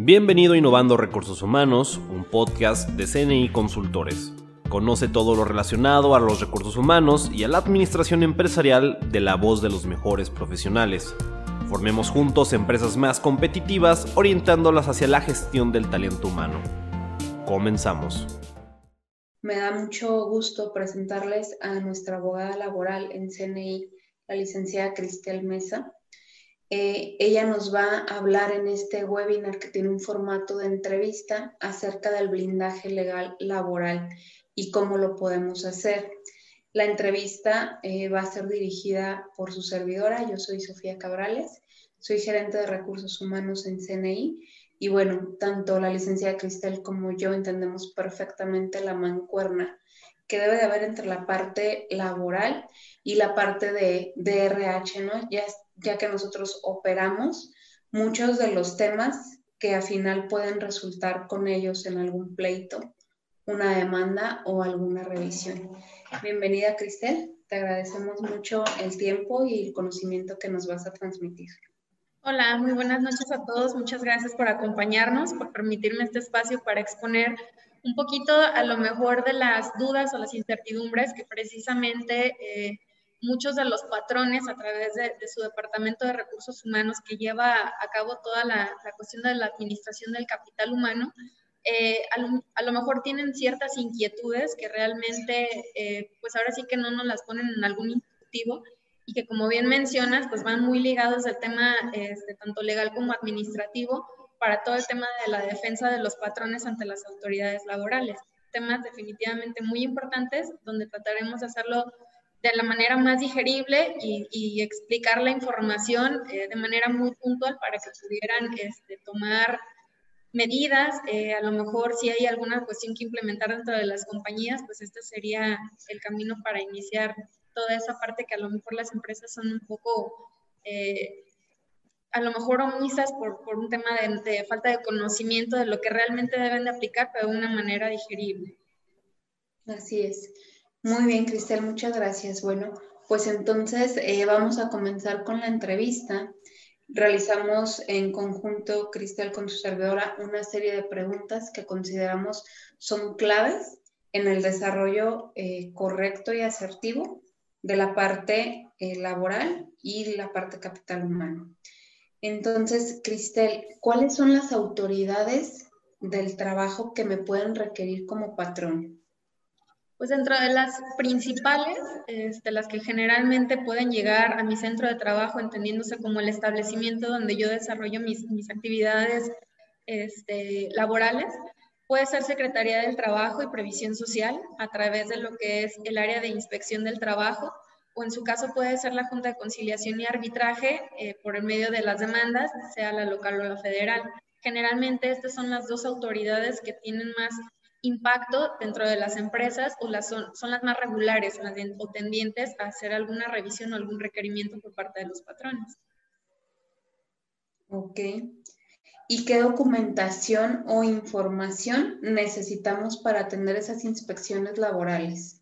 Bienvenido a Innovando Recursos Humanos, un podcast de CNI Consultores. Conoce todo lo relacionado a los recursos humanos y a la administración empresarial de la voz de los mejores profesionales. Formemos juntos empresas más competitivas orientándolas hacia la gestión del talento humano. Comenzamos. Me da mucho gusto presentarles a nuestra abogada laboral en CNI, la licenciada Cristel Mesa. Eh, ella nos va a hablar en este webinar que tiene un formato de entrevista acerca del blindaje legal laboral y cómo lo podemos hacer. La entrevista eh, va a ser dirigida por su servidora. Yo soy Sofía Cabrales, soy gerente de recursos humanos en CNI y bueno, tanto la licenciada Cristel como yo entendemos perfectamente la mancuerna que debe de haber entre la parte laboral y la parte de, RH, ¿no? Ya, ya que nosotros operamos muchos de los temas que al final pueden resultar con ellos en algún pleito, una demanda o alguna revisión. Bienvenida, Cristel. Te agradecemos mucho el tiempo y el conocimiento que nos vas a transmitir. Hola, muy buenas noches a todos. Muchas gracias por acompañarnos, por permitirme este espacio para exponer un poquito a lo mejor de las dudas o las incertidumbres que precisamente eh, muchos de los patrones a través de, su departamento de recursos humanos que lleva a cabo toda la, cuestión de la administración del capital humano, eh, a, lo, mejor tienen ciertas inquietudes que realmente, eh, pues ahora sí que no nos las ponen en algún instructivo y que como bien mencionas, pues van muy ligados al tema este, tanto legal como administrativo, para todo el tema de la defensa de los patrones ante las autoridades laborales. Temas definitivamente muy importantes donde trataremos de hacerlo de la manera más digerible y, explicar la información eh, de manera muy puntual para que pudieran este, tomar medidas. Eh, a lo mejor si hay alguna cuestión que implementar dentro de las compañías, pues este sería el camino para iniciar toda esa parte que a lo mejor las empresas son un poco eh, a lo mejor omisas por, por un tema de, falta de conocimiento de lo que realmente deben de aplicar, pero de una manera digerible. Así es. Muy bien, Cristel, muchas gracias. Bueno, pues entonces eh, vamos a comenzar con la entrevista. Realizamos en conjunto, Cristel, con su servidora, una serie de preguntas que consideramos son claves en el desarrollo eh, correcto y asertivo de la parte eh, laboral y la parte capital humano. Entonces, Cristel, ¿cuáles son las autoridades del trabajo que me pueden requerir como patrón? Pues dentro de las principales, este, las que generalmente pueden llegar a mi centro de trabajo, entendiéndose como el establecimiento donde yo desarrollo mis, actividades este, laborales, puede ser Secretaría del Trabajo y Previsión Social a través de lo que es el área de inspección del trabajo, o en su caso puede ser la Junta de Conciliación y Arbitraje eh, por el medio de las demandas, sea la local o la federal. Generalmente estas son las dos autoridades que tienen más impacto dentro de las empresas o las son, son las más regulares más bien, o tendientes a hacer alguna revisión o algún requerimiento por parte de los patrones. Ok. ¿Y qué documentación o información necesitamos para atender esas inspecciones laborales?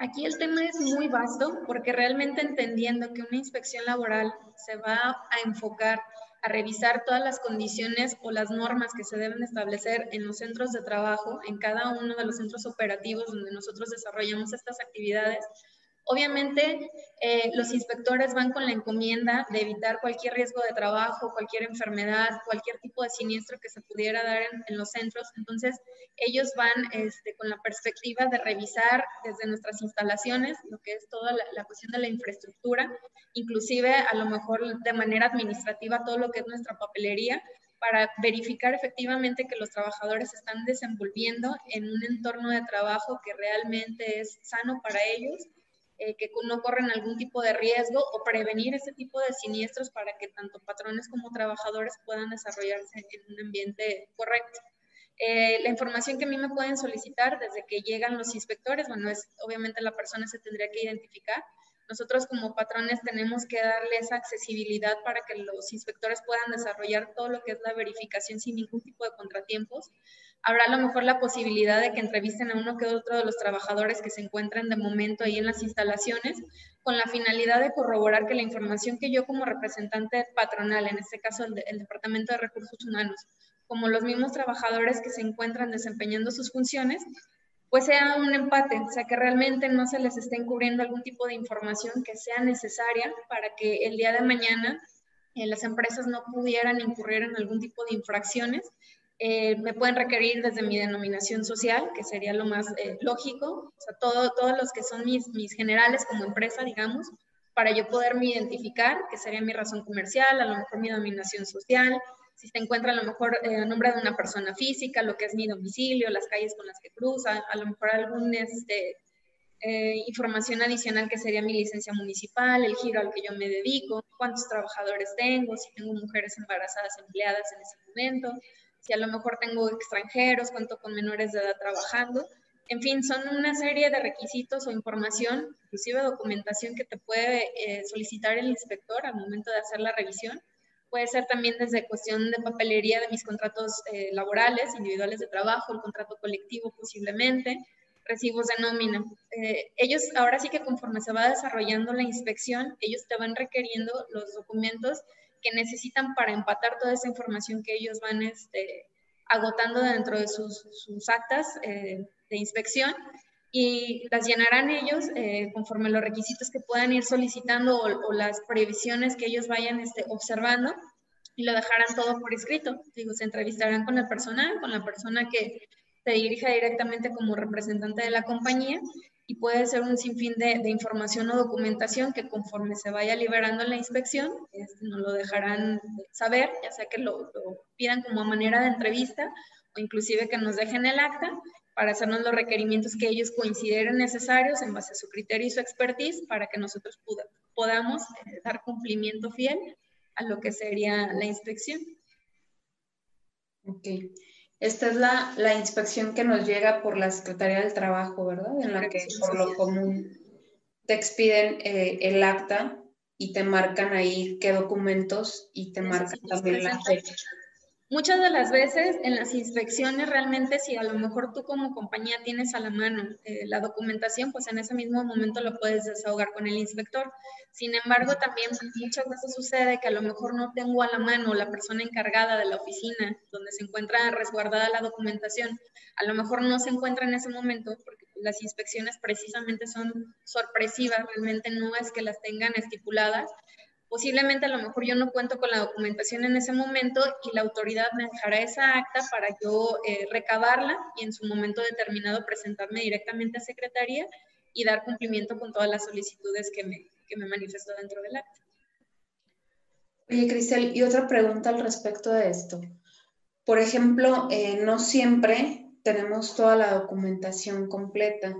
Aquí el tema es muy vasto porque realmente entendiendo que una inspección laboral se va a enfocar a revisar todas las condiciones o las normas que se deben establecer en los centros de trabajo, en cada uno de los centros operativos donde nosotros desarrollamos estas actividades, Obviamente, eh, los inspectores van con la encomienda de evitar cualquier riesgo de trabajo, cualquier enfermedad, cualquier tipo de siniestro que se pudiera dar en, los centros. Entonces, ellos van este, con la perspectiva de revisar desde nuestras instalaciones lo que es toda la, la cuestión de la infraestructura, inclusive a lo mejor de manera administrativa todo lo que es nuestra papelería, para verificar efectivamente que los trabajadores están desenvolviendo en un entorno de trabajo que realmente es sano para ellos eh, que no corren algún tipo de riesgo o prevenir ese tipo de siniestros para que tanto patrones como trabajadores puedan desarrollarse en un ambiente correcto. Eh, la información que a mí me pueden solicitar desde que llegan los inspectores, bueno, es obviamente la persona se tendría que identificar. Nosotros como patrones tenemos que darle esa accesibilidad para que los inspectores puedan desarrollar todo lo que es la verificación sin ningún tipo de contratiempos habrá a lo mejor la posibilidad de que entrevisten a uno que otro de los trabajadores que se encuentran de momento ahí en las instalaciones, con la finalidad de corroborar que la información que yo como representante patronal, en este caso el, Departamento de Recursos Humanos, como los mismos trabajadores que se encuentran desempeñando sus funciones, pues sea un empate, o sea, que realmente no se les esté encubriendo algún tipo de información que sea necesaria para que el día de mañana eh, las empresas no pudieran incurrir en algún tipo de infracciones. Eh, me pueden requerir desde mi denominación social, que sería lo más eh, lógico, o sea, todo, todos los que son mis, mis generales como empresa, digamos, para yo poderme identificar, que sería mi razón comercial, a lo mejor mi denominación social, si se encuentra a lo mejor eh, nombre de una persona física, lo que es mi domicilio, las calles con las que cruza, a lo mejor alguna este, eh, información adicional que sería mi licencia municipal, el giro al que yo me dedico, cuántos trabajadores tengo, si tengo mujeres embarazadas empleadas en ese momento, si a lo mejor tengo extranjeros, cuánto con menores de edad trabajando. En fin, son una serie de requisitos o información, inclusive documentación que te puede eh, solicitar el inspector al momento de hacer la revisión Puede ser también desde cuestión de papelería de mis contratos eh, laborales, individuales de trabajo, el contrato colectivo posiblemente, recibos de nómina. Eh, ellos ahora sí que conforme se va desarrollando la inspección, ellos te van requiriendo los documentos que necesitan para empatar toda esa información que ellos van este, agotando dentro de sus, sus actas eh, de inspección y las llenarán ellos eh, conforme los requisitos que puedan ir solicitando o, las previsiones que ellos vayan este, observando y lo dejarán todo por escrito. Digo, se entrevistarán con el personal, con la persona que se dirija directamente como representante de la compañía y puede ser un sinfín de, de información o documentación que conforme se vaya liberando en la inspección, este, nos lo dejarán saber, ya sea que lo, lo pidan como manera de entrevista o inclusive que nos dejen el acta para hacernos los requerimientos que ellos consideren necesarios en base a su criterio y su expertise para que nosotros podamos eh, dar cumplimiento fiel a lo que sería la inspección. Ok. Esta es la, la, inspección que nos llega por la Secretaría del Trabajo, ¿verdad? En la que por lo común te expiden eh, el acta y te marcan ahí qué documentos y te marcan también la fecha. Muchas de las veces en las inspecciones realmente si a lo mejor tú como compañía tienes a la mano eh, la documentación, pues en ese mismo momento lo puedes desahogar con el inspector. Sin embargo, también muchas veces sucede que a lo mejor no tengo a la mano la persona encargada de la oficina donde se encuentra resguardada la documentación. A lo mejor no se encuentra en ese momento porque las inspecciones precisamente son sorpresivas, realmente no es que las tengan estipuladas Posiblemente a lo mejor yo no cuento con la documentación en ese momento y la autoridad me dejará esa acta para yo eh, recabarla y en su momento determinado presentarme directamente a Secretaría y dar cumplimiento con todas las solicitudes que me, que me manifestó dentro del acta. Oye, Cristel, y otra pregunta al respecto de esto. Por ejemplo, eh, no siempre tenemos toda la documentación completa.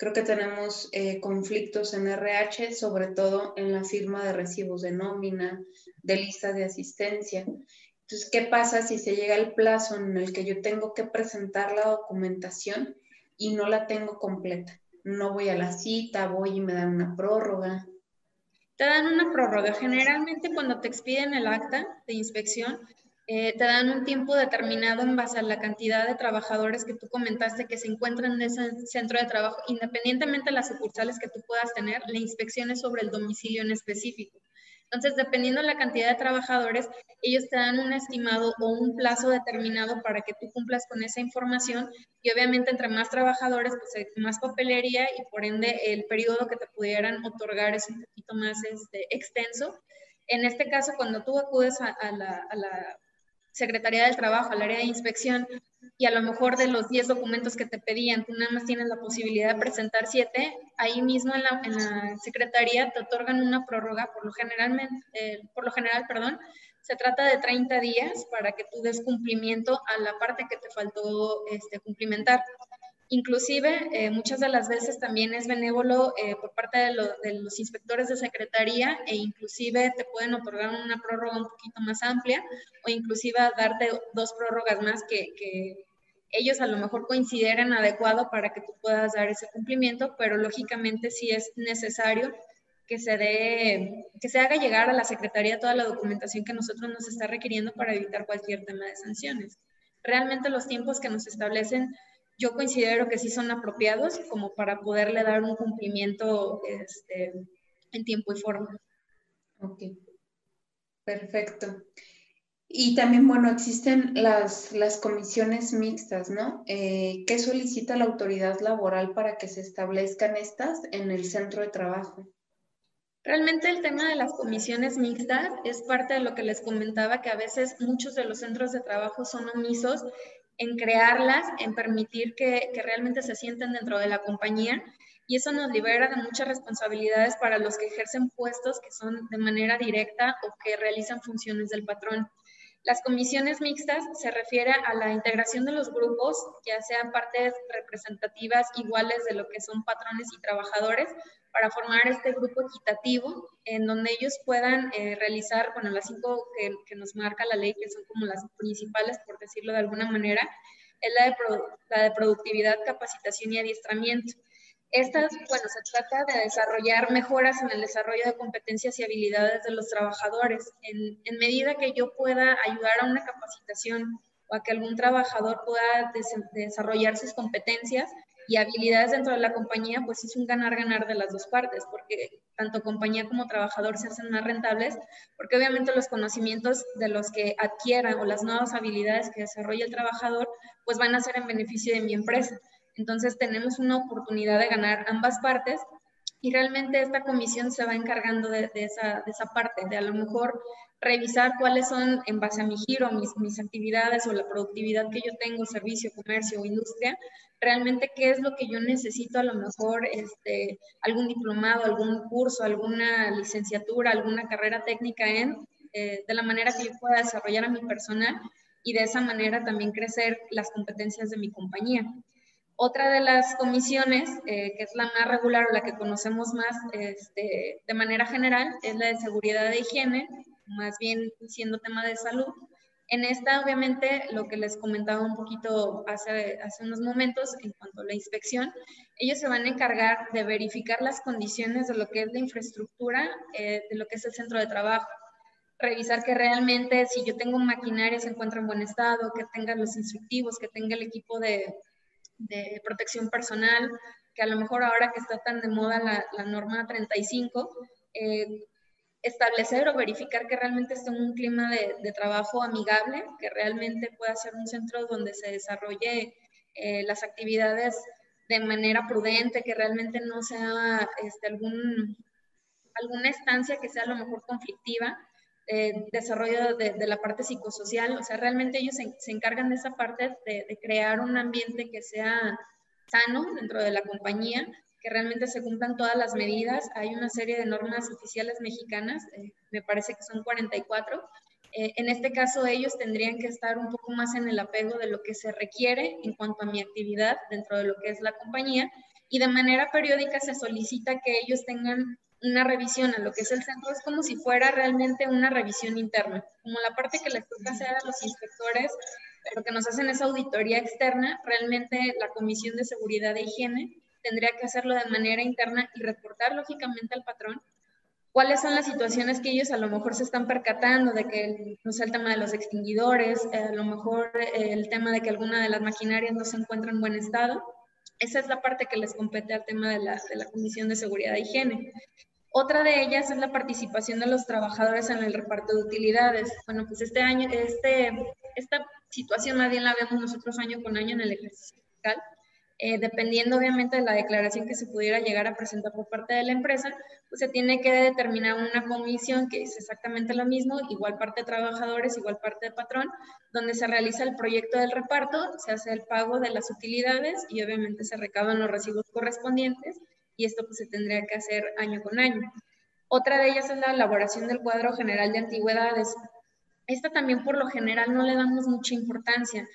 Creo que tenemos eh, conflictos en RH, sobre todo en la firma de recibos de nómina, de lista de asistencia. Entonces, ¿qué pasa si se llega el plazo en el que yo tengo que presentar la documentación y no la tengo completa? No voy a la cita, voy y me dan una prórroga. Te dan una prórroga. Generalmente cuando te expiden el acta de inspección, eh, te dan un tiempo determinado en base a la cantidad de trabajadores que tú comentaste que se encuentran en ese centro de trabajo, independientemente de las sucursales que tú puedas tener, la inspección es sobre el domicilio en específico. Entonces, dependiendo de la cantidad de trabajadores, ellos te dan un estimado o un plazo determinado para que tú cumplas con esa información y obviamente entre más trabajadores, pues hay más papelería y por ende el periodo que te pudieran otorgar es un poquito más este, extenso. En este caso, cuando tú acudes a, la, a la Secretaría del Trabajo, al área de inspección, y a lo mejor de los 10 documentos que te pedían, tú nada más tienes la posibilidad de presentar 7, ahí mismo en la, en Secretaría te otorgan una prórroga, por lo, generalmente, eh, por lo general, perdón, se trata de 30 días para que tú des cumplimiento a la parte que te faltó este, cumplimentar. Inclusive, eh, muchas de las veces también es benévolo eh, por parte de, los inspectores de secretaría e inclusive te pueden otorgar una prórroga un poquito más amplia o inclusive darte dos prórrogas más que, ellos a lo mejor consideren adecuado para que tú puedas dar ese cumplimiento, pero lógicamente sí es necesario que se dé, que se haga llegar a la Secretaría toda la documentación que nosotros nos está requiriendo para evitar cualquier tema de sanciones. Realmente los tiempos que nos establecen yo considero que sí son apropiados como para poderle dar un cumplimiento este, en tiempo y forma. Ok, perfecto. Y también, bueno, existen las, las comisiones mixtas, ¿no? Eh, ¿Qué solicita la autoridad laboral para que se establezcan estas en el centro de trabajo? Realmente el tema de las comisiones mixtas es parte de lo que les comentaba, que a veces muchos de los centros de trabajo son omisos en crearlas, en permitir que, realmente se sienten dentro de la compañía y eso nos libera de muchas responsabilidades para los que ejercen puestos que son de manera directa o que realizan funciones del patrón. Las comisiones mixtas se refiere a la integración de los grupos, ya sean partes representativas iguales de lo que son patrones y trabajadores, para formar este grupo equitativo en donde ellos puedan eh, realizar, bueno, las cinco que, que, nos marca la ley, que son como las principales, por decirlo de alguna manera, es la de, la de productividad, capacitación y adiestramiento. Estas, bueno, se trata de desarrollar mejoras en el desarrollo de competencias y habilidades de los trabajadores. En, medida que yo pueda ayudar a una capacitación o a que algún trabajador pueda des desarrollar sus competencias y habilidades dentro de la compañía, pues es un ganar-ganar de las dos partes, porque tanto compañía como trabajador se hacen más rentables, porque obviamente los conocimientos de los que adquieran o las nuevas habilidades que desarrolla el trabajador, pues van a ser en beneficio de mi empresa. Entonces tenemos una oportunidad de ganar ambas partes y realmente esta comisión se va encargando de, de, esa, de, esa, parte, de a lo mejor revisar cuáles son, en base a mi giro, mis, mis actividades o la productividad que yo tengo, servicio, comercio o industria, realmente qué es lo que yo necesito, a lo mejor este, algún diplomado, algún curso, alguna licenciatura, alguna carrera técnica en, eh, de la manera que yo pueda desarrollar a mi personal y de esa manera también crecer las competencias de mi compañía. Otra de las comisiones, eh, que es la más regular o la que conocemos más este, de manera general, es la de seguridad de higiene, más bien siendo tema de salud. En esta, obviamente, lo que les comentaba un poquito hace, hace unos momentos en cuanto a la inspección, ellos se van a encargar de verificar las condiciones de lo que es la infraestructura, eh, de lo que es el centro de trabajo, revisar que realmente si yo tengo maquinaria se encuentra en buen estado, que tenga los instructivos, que tenga el equipo de, de protección personal, que a lo mejor ahora que está tan de moda la, la norma 35, eh, establecer o verificar que realmente esté en un clima de, de, trabajo amigable, que realmente pueda ser un centro donde se desarrolle eh, las actividades de manera prudente, que realmente no sea este, algún, alguna estancia que sea a lo mejor conflictiva, eh, desarrollo de, de, la parte psicosocial, o sea, realmente ellos se, se encargan de esa parte de, de, crear un ambiente que sea sano dentro de la compañía, que realmente se cumplan todas las medidas. Hay una serie de normas oficiales mexicanas, eh, me parece que son 44. Eh, en este caso, ellos tendrían que estar un poco más en el apego de lo que se requiere en cuanto a mi actividad dentro de lo que es la compañía y de manera periódica se solicita que ellos tengan una revisión a lo que es el centro es como si fuera realmente una revisión interna, como la parte que les toca hacer a los inspectores, lo que nos hacen es auditoría externa, realmente la Comisión de Seguridad e Higiene tendría que hacerlo de manera interna y reportar lógicamente al patrón cuáles son las situaciones que ellos a lo mejor se están percatando de que no sé el tema de los extinguidores, eh, a lo mejor eh, el tema de que alguna de las maquinarias no se encuentra en buen estado. Esa es la parte que les compete al tema de la, de la Comisión de Seguridad e Higiene. Otra de ellas es la participación de los trabajadores en el reparto de utilidades. Bueno, pues este año, este, esta situación más la vemos nosotros año con año en el ejercicio fiscal. Eh, dependiendo obviamente de la declaración que se pudiera llegar a presentar por parte de la empresa, pues se tiene que determinar una comisión que es exactamente lo mismo, igual parte de trabajadores, igual parte de patrón, donde se realiza el proyecto del reparto, se hace el pago de las utilidades y obviamente se recaban los recibos correspondientes y esto pues, se tendría que hacer año con año. Otra de ellas es la elaboración del cuadro general de antigüedades. Esta también por lo general no le damos mucha importancia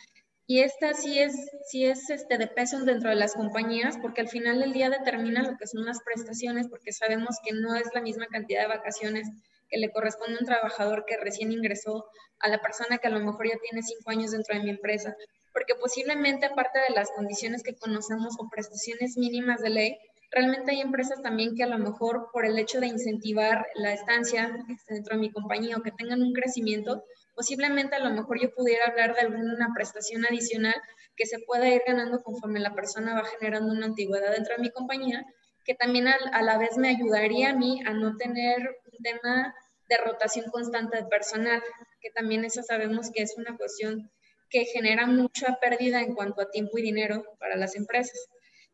y esta sí es, sí es este, de peso dentro de las compañías porque al final del día determina lo que son las prestaciones porque sabemos que no es la misma cantidad de vacaciones que le corresponde a un trabajador que recién ingresó a la persona que a lo mejor ya tiene cinco años dentro de mi empresa. Porque posiblemente aparte de las condiciones que conocemos o prestaciones mínimas de ley, realmente hay empresas también que a lo mejor por el hecho de incentivar la estancia dentro de mi compañía o que tengan un crecimiento, posiblemente a lo mejor yo pudiera hablar de alguna prestación adicional que se pueda ir ganando conforme la persona va generando una antigüedad dentro de mi compañía, que también a, la vez me ayudaría a mí a no tener un tema de rotación constante de personal, que también eso sabemos que es una cuestión que genera mucha pérdida en cuanto a tiempo y dinero para las empresas.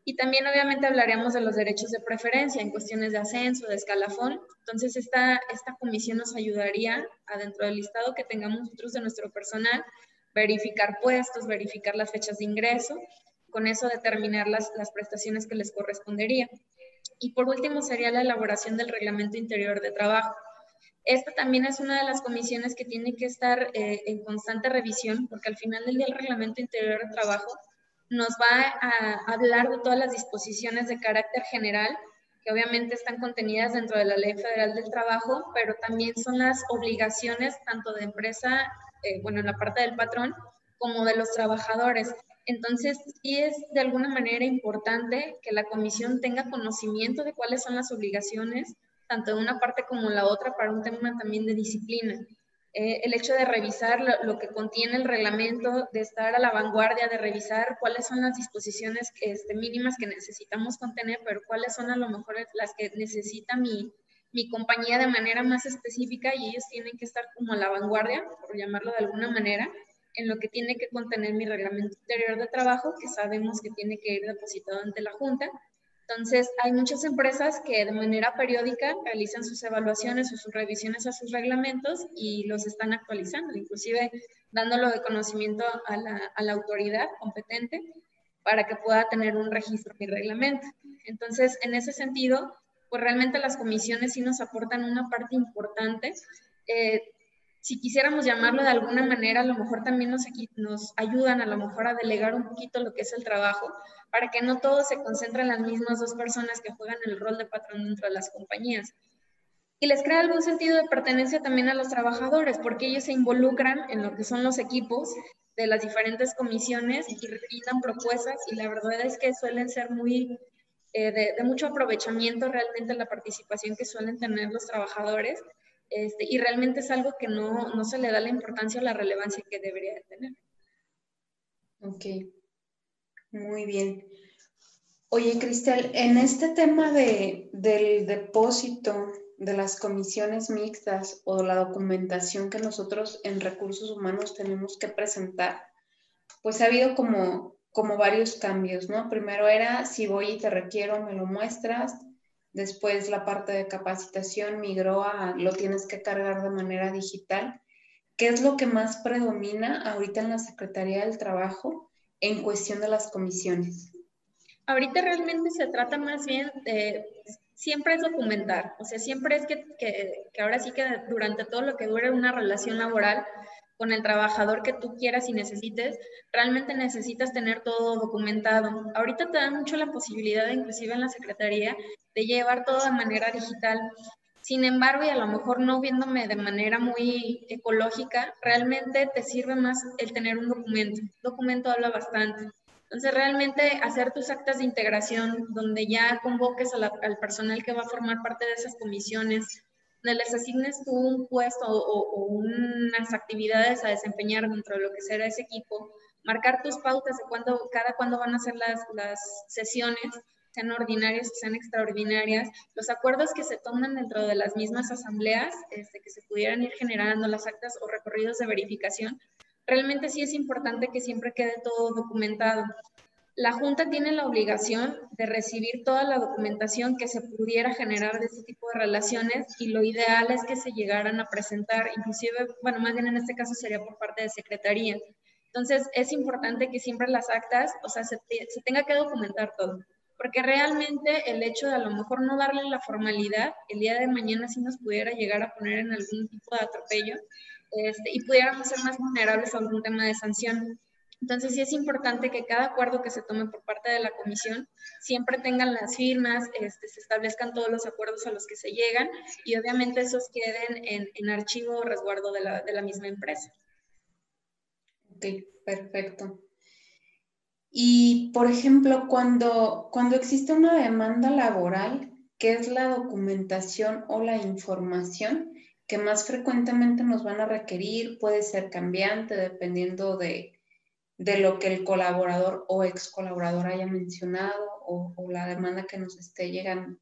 Y también obviamente hablaremos de los derechos de preferencia en cuestiones de ascenso, de escalafón. Entonces esta, esta comisión nos ayudaría a dentro del listado que tengamos nosotros de nuestro personal, verificar puestos, verificar las fechas de ingreso, con eso determinar las, las prestaciones que les correspondería. Y por último sería la elaboración del reglamento interior de trabajo. Esta también es una de las comisiones que tiene que estar eh, en constante revisión, porque al final del día el reglamento interior de trabajo nos va a hablar de todas las disposiciones de carácter general, que obviamente están contenidas dentro de la Ley Federal del Trabajo, pero también son las obligaciones tanto de empresa, eh, bueno, en la parte del patrón, como de los trabajadores. Entonces, sí es de alguna manera importante que la comisión tenga conocimiento de cuáles son las obligaciones, tanto de una parte como la otra, para un tema también de disciplina. Eh, el hecho de revisar lo, que contiene el reglamento, de estar a la vanguardia, de revisar cuáles son las disposiciones este, mínimas que necesitamos contener, pero cuáles son a lo mejor las que necesita mi, mi compañía de manera más específica y ellos tienen que estar como a la vanguardia, por llamarlo de alguna manera, en lo que tiene que contener mi reglamento interior de trabajo, que sabemos que tiene que ir depositado ante la Junta, entonces, hay muchas empresas que de manera periódica realizan sus evaluaciones o sus revisiones a sus reglamentos y los están actualizando, inclusive dándolo de conocimiento a la, a la autoridad competente para que pueda tener un registro mi reglamento. Entonces, en ese sentido, pues realmente las comisiones sí nos aportan una parte importante. Eh, si quisiéramos llamarlo de alguna manera, a lo mejor también nos, nos ayudan a lo mejor a delegar un poquito lo que es el trabajo, para que no todo se concentre en las mismas dos personas que juegan el rol de patrón dentro de las compañías. Y les crea algún sentido de pertenencia también a los trabajadores, porque ellos se involucran en lo que son los equipos de las diferentes comisiones y brindan propuestas y la verdad es que suelen ser muy eh, de, de, mucho aprovechamiento realmente la participación que suelen tener los trabajadores este, y realmente es algo que no, no, se le da la importancia o la relevancia que debería de tener. Ok, muy bien. Oye, Cristel, en este tema de, del depósito de las comisiones mixtas o la documentación que nosotros en recursos humanos tenemos que presentar, pues ha habido como, como varios cambios, ¿no? Primero era, si voy y te requiero, me lo muestras. Después la parte de capacitación migró a lo tienes que cargar de manera digital. ¿Qué es lo que más predomina ahorita en la Secretaría del Trabajo en cuestión de las comisiones? Ahorita realmente se trata más bien de, siempre es documentar, o sea, siempre es que, que, que ahora sí que durante todo lo que dure una relación laboral, con el trabajador que tú quieras y necesites, realmente necesitas tener todo documentado. Ahorita te da mucho la posibilidad, inclusive en la Secretaría, de llevar todo de manera digital. Sin embargo, y a lo mejor no viéndome de manera muy ecológica, realmente te sirve más el tener un documento. Un documento habla bastante. Entonces, realmente hacer tus actas de integración, donde ya convoques al personal que va a formar parte de esas comisiones, les asignes tú un puesto o, unas actividades a desempeñar dentro de lo que será ese equipo, marcar tus pautas de cuándo, cada cuándo van a ser las, sesiones, sean ordinarias sean extraordinarias, los acuerdos que se toman dentro de las mismas asambleas, este, que se pudieran ir generando las actas o recorridos de verificación, realmente sí es importante que siempre quede todo documentado. La Junta tiene la obligación de recibir toda la documentación que se pudiera generar de este tipo de relaciones y lo ideal es que se llegaran a presentar, inclusive, bueno, más bien en este caso sería por parte de Secretaría. Entonces, es importante que siempre las actas, o sea, se, tenga que documentar todo, porque realmente el hecho de a lo mejor no darle la formalidad, el día de mañana sí nos pudiera llegar a poner en algún tipo de atropello este, y pudiéramos ser más vulnerables a algún tema de sanción. Entonces sí es importante que cada acuerdo que se tome por parte de la comisión siempre tengan las firmas, este, se establezcan todos los acuerdos a los que se llegan y obviamente esos queden en, archivo o resguardo de la, de la, misma empresa. Ok, perfecto. Y, por ejemplo, cuando, cuando existe una demanda laboral, ¿qué es la documentación o la información que más frecuentemente nos van a requerir? Puede ser cambiante dependiendo de de lo que el colaborador o ex colaborador haya mencionado o, la demanda que nos esté llegando.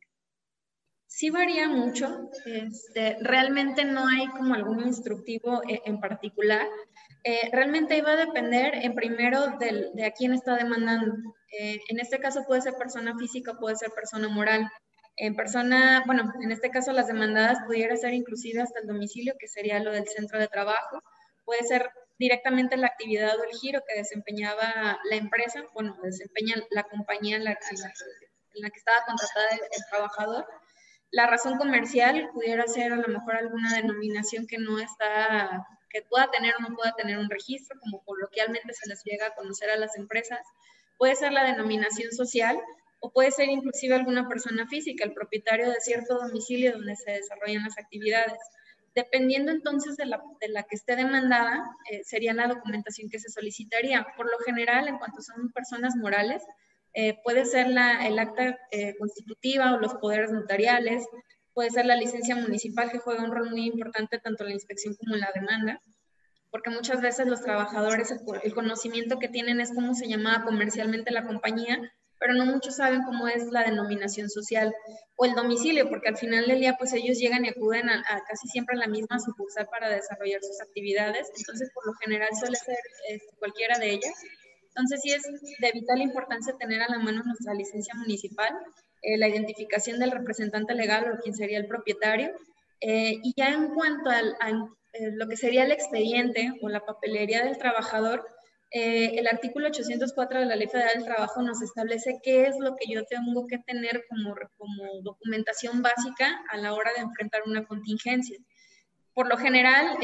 Sí varía mucho, este, realmente no hay como algún instructivo eh, en particular. Eh, realmente iba a depender en primero de a quién está demandando. Eh, en este caso puede ser persona física, puede ser persona moral. En persona, bueno, en este caso las demandadas pudiera ser inclusive hasta el domicilio, que sería lo del centro de trabajo. Puede ser directamente la actividad o el giro que desempeñaba la empresa, bueno, desempeña la compañía en la, en la, que estaba contratada el trabajador la razón comercial pudiera ser a lo mejor alguna denominación que no está, que pueda tener o no pueda tener un registro, como coloquialmente se les llega a conocer a las empresas. Puede ser la denominación social o puede ser inclusive alguna persona física, el propietario de cierto domicilio donde se desarrollan las actividades. Dependiendo entonces de la, que esté demandada, eh, sería la documentación que se solicitaría. Por lo general, en cuanto son personas morales, eh, puede ser la, el acta eh, constitutiva o los poderes notariales, puede ser la licencia municipal que juega un rol muy importante tanto en la inspección como en la demanda, porque muchas veces los trabajadores, el, conocimiento que tienen es cómo se llamaba comercialmente la compañía, pero no muchos saben cómo es la denominación social o el domicilio, porque al final del día pues ellos llegan y acuden a, casi siempre a la misma sucursal para desarrollar sus actividades, entonces por lo general suele ser este, cualquiera de ellas entonces, sí es de vital importancia tener a la mano nuestra licencia municipal, eh, la identificación del representante legal o quien sería el propietario. Eh, y ya en cuanto a, eh, lo que sería el expediente o la papelería del trabajador, el artículo 804 de la Ley Federal del Trabajo nos establece qué es lo que yo tengo que tener como, como documentación básica a la hora de enfrentar una contingencia. Por lo general,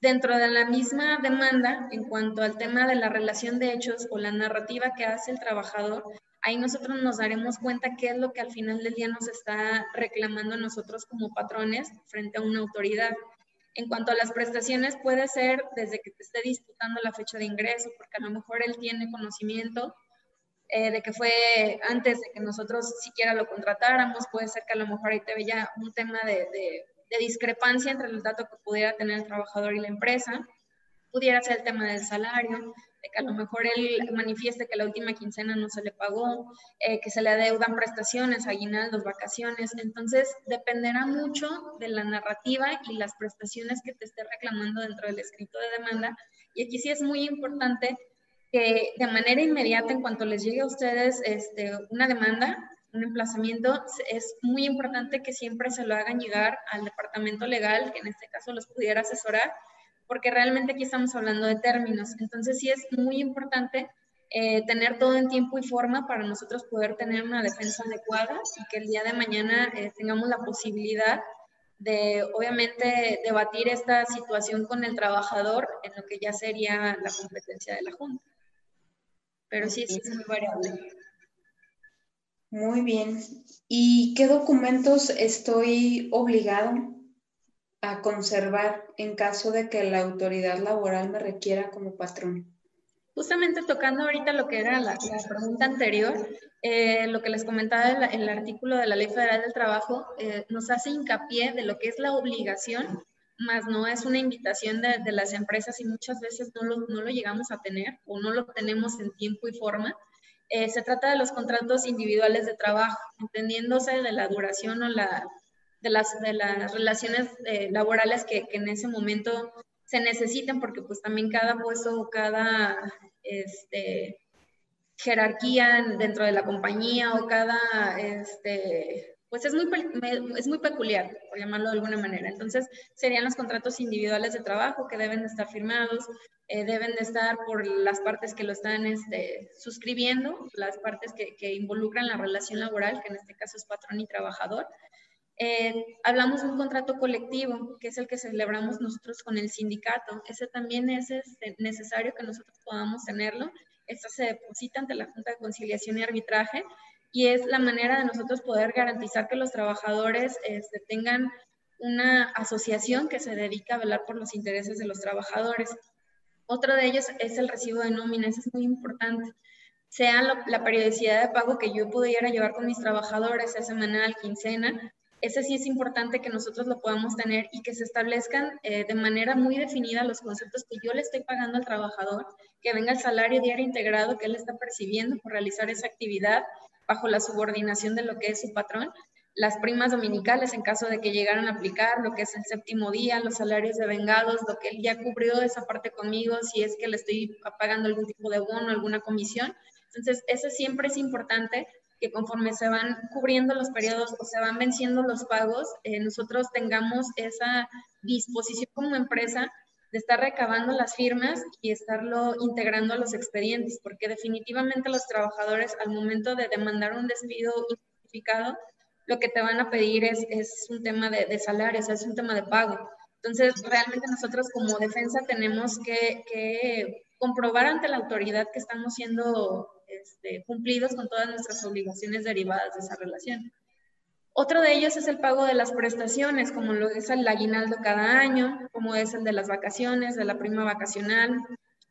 Dentro de la misma demanda, en cuanto al tema de la relación de hechos o la narrativa que hace el trabajador, ahí nosotros nos daremos cuenta qué es lo que al final del día nos está reclamando nosotros como patrones frente a una autoridad. En cuanto a las prestaciones, puede ser desde que te esté disputando la fecha de ingreso, porque a lo mejor él tiene conocimiento eh, de que fue antes de que nosotros siquiera lo contratáramos, puede ser que a lo mejor ahí te veía un tema de de discrepancia entre el dato que pudiera tener el trabajador y la empresa. Pudiera ser el tema del salario, que a lo mejor él manifieste que la última quincena no se le pagó, eh, que se le adeudan prestaciones, aguinaldos, vacaciones. Entonces, dependerá mucho de la narrativa y las prestaciones que te esté reclamando dentro del escrito de demanda. Y aquí sí es muy importante que de manera inmediata, en cuanto les llegue a ustedes este, una demanda, un emplazamiento, es muy importante que siempre se lo hagan llegar al departamento legal, que en este caso los pudiera asesorar, porque realmente aquí estamos hablando de términos. Entonces sí es muy importante eh, tener todo en tiempo y forma para nosotros poder tener una defensa adecuada y que el día de mañana eh, tengamos la posibilidad de, obviamente, debatir esta situación con el trabajador en lo que ya sería la competencia de la Junta. Pero sí, sí es muy variable. Muy bien. ¿Y qué documentos estoy obligado a conservar en caso de que la autoridad laboral me requiera como patrón? Justamente tocando ahorita lo que era la, pregunta anterior, eh, lo que les comentaba el, el, artículo de la Ley Federal del Trabajo eh, nos hace hincapié de lo que es la obligación, más no es una invitación de, de las empresas y muchas veces no lo, no lo, llegamos a tener o no lo tenemos en tiempo y forma. Eh, se trata de los contratos individuales de trabajo, entendiéndose de la duración o la, de, las, de las relaciones eh, laborales que, que, en ese momento se necesiten, porque pues también cada puesto o cada este, jerarquía dentro de la compañía o cada este, pues es muy, es muy peculiar, por llamarlo de alguna manera. Entonces, serían los contratos individuales de trabajo que deben de estar firmados, eh, deben de estar por las partes que lo están este, suscribiendo, las partes que, que, involucran la relación laboral, que en este caso es patrón y trabajador. Eh, hablamos de un contrato colectivo, que es el que celebramos nosotros con el sindicato. Ese también es este, necesario que nosotros podamos tenerlo. Esto se deposita ante la Junta de Conciliación y Arbitraje y es la manera de nosotros poder garantizar que los trabajadores este, tengan una asociación que se dedica a velar por los intereses de los trabajadores. Otro de ellos es el recibo de nóminas, es muy importante. Sea la periodicidad de pago que yo pudiera llevar con mis trabajadores, sea semanal, quincena, ese sí es importante que nosotros lo podamos tener y que se establezcan eh, de manera muy definida los conceptos que yo le estoy pagando al trabajador, que venga el salario diario integrado que él está percibiendo por realizar esa actividad bajo la subordinación de lo que es su patrón. las primas dominicales en caso de que llegaran a aplicar, lo que es el séptimo día, los salarios de vengados, lo que él ya cubrió esa parte conmigo, si es que le estoy pagando algún tipo de bono, alguna comisión. Entonces, eso siempre es importante que conforme se van cubriendo los periodos o se van venciendo los pagos, eh, nosotros tengamos esa disposición como empresa de estar recabando las firmas y estarlo integrando a los expedientes, porque definitivamente los trabajadores al momento de demandar un despido injustificado, lo que te van a pedir es, es un tema de, de es un tema de pago. Entonces, realmente nosotros como defensa tenemos que, que comprobar ante la autoridad que estamos siendo este, cumplidos con todas nuestras obligaciones derivadas de esa relación. Otro de ellos es el pago de las prestaciones, como lo es el aguinaldo cada año, como es el de las vacaciones, de la prima vacacional,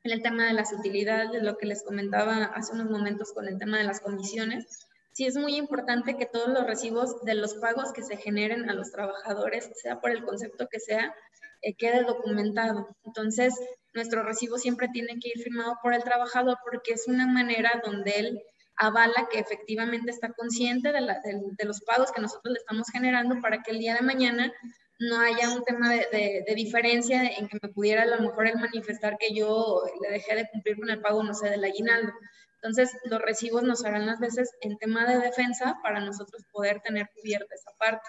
en el tema de las utilidades, de lo que les comentaba hace unos momentos con el tema de las comisiones sí es muy importante que todos los recibos de los pagos que se generen a los trabajadores, sea por el concepto que sea, eh, quede documentado. Entonces, nuestro recibo siempre tiene que ir firmado por el trabajador porque es una manera donde él avala que efectivamente está consciente de, de, los pagos que nosotros le estamos generando para que el día de mañana no haya un tema de, de, diferencia en que me pudiera a lo mejor él manifestar que yo le dejé de cumplir con el pago, no sé, del aguinaldo. Entonces, los recibos nos harán las veces en tema de defensa para nosotros poder tener cubierta esa parte.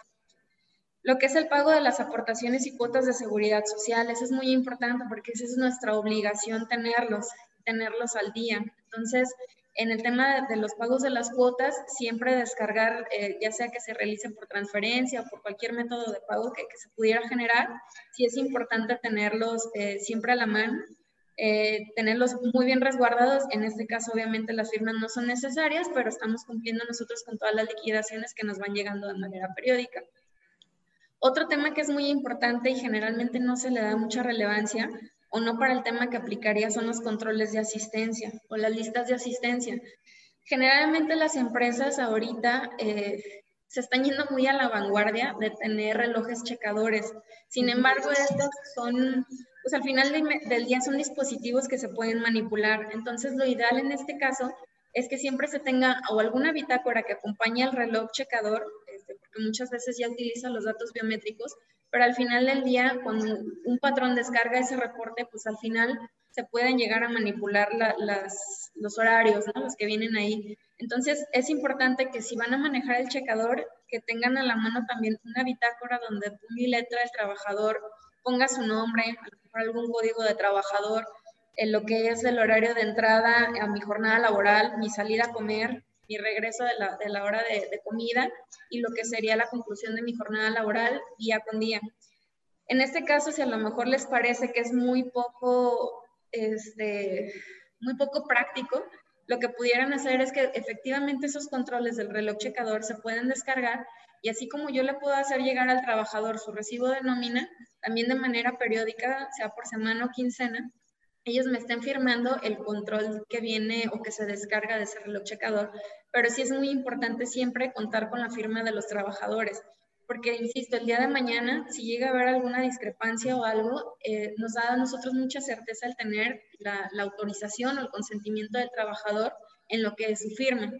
Lo que es el pago de las aportaciones y cuotas de seguridad social, eso es muy importante porque esa es nuestra obligación tenerlos, tenerlos al día. Entonces, en el tema de los pagos de las cuotas, siempre descargar, eh, ya sea que se realicen por transferencia o por cualquier método de pago que, se pudiera generar, sí es importante tenerlos eh, siempre a la mano eh, tenerlos muy bien resguardados. En este caso, obviamente, las firmas no son necesarias, pero estamos cumpliendo nosotros con todas las liquidaciones que nos van llegando de manera periódica. Otro tema que es muy importante y generalmente no se le da mucha relevancia o no para el tema que aplicaría son los controles de asistencia o las listas de asistencia. Generalmente las empresas ahorita eh, se están yendo muy a la vanguardia de tener relojes checadores. Sin embargo, estos son pues al final del día son dispositivos que se pueden manipular. Entonces, lo ideal en este caso es que siempre se tenga o alguna bitácora que acompañe al reloj checador, porque muchas veces ya utiliza los datos biométricos, pero al final del día, cuando un patrón descarga ese reporte, pues al final se pueden llegar a manipular los horarios, los que vienen ahí. Entonces, es importante que si van a manejar el checador, que tengan a la mano también una bitácora donde mi letra del trabajador ponga su nombre, algún código de trabajador, en lo que es el horario de entrada a mi jornada laboral, mi salida a comer, mi regreso de la, hora de, de, comida y lo que sería la conclusión de mi jornada laboral día con día. En este caso, si a lo mejor les parece que es muy poco, este, muy poco práctico, lo que pudieran hacer es que efectivamente esos controles del reloj checador se pueden descargar y así como yo le puedo hacer llegar al trabajador su recibo de nómina, también de manera periódica, sea por semana o quincena, ellos me estén firmando el control que viene o que se descarga de ese reloj checador. Pero sí es muy importante siempre contar con la firma de los trabajadores, porque, insisto, el día de mañana, si llega a haber alguna discrepancia o algo, eh, nos da a nosotros mucha certeza el tener la, autorización o el consentimiento del trabajador en lo que es su firma.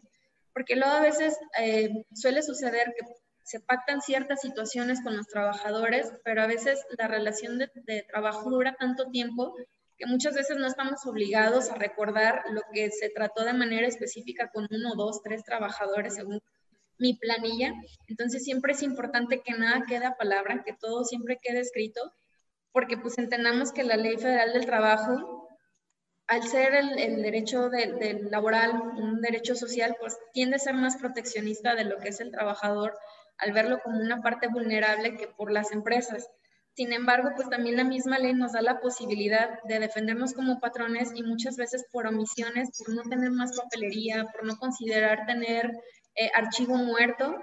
Porque luego a veces eh, suele suceder que se pactan ciertas situaciones con los trabajadores, pero a veces la relación de, trabajo dura tanto tiempo que muchas veces no estamos obligados a recordar lo que se trató de manera específica con uno, dos, tres trabajadores según mi planilla. Entonces siempre es importante que nada quede a palabra, que todo siempre quede escrito, porque pues entendamos que la ley federal del trabajo, al ser el, derecho del laboral un derecho social, pues tiende a ser más proteccionista de lo que es el trabajador al verlo como una parte vulnerable que por las empresas. Sin embargo, pues también la misma ley nos da la posibilidad de defendernos como patrones y muchas veces por omisiones, por no tener más papelería, por no considerar tener eh, archivo muerto,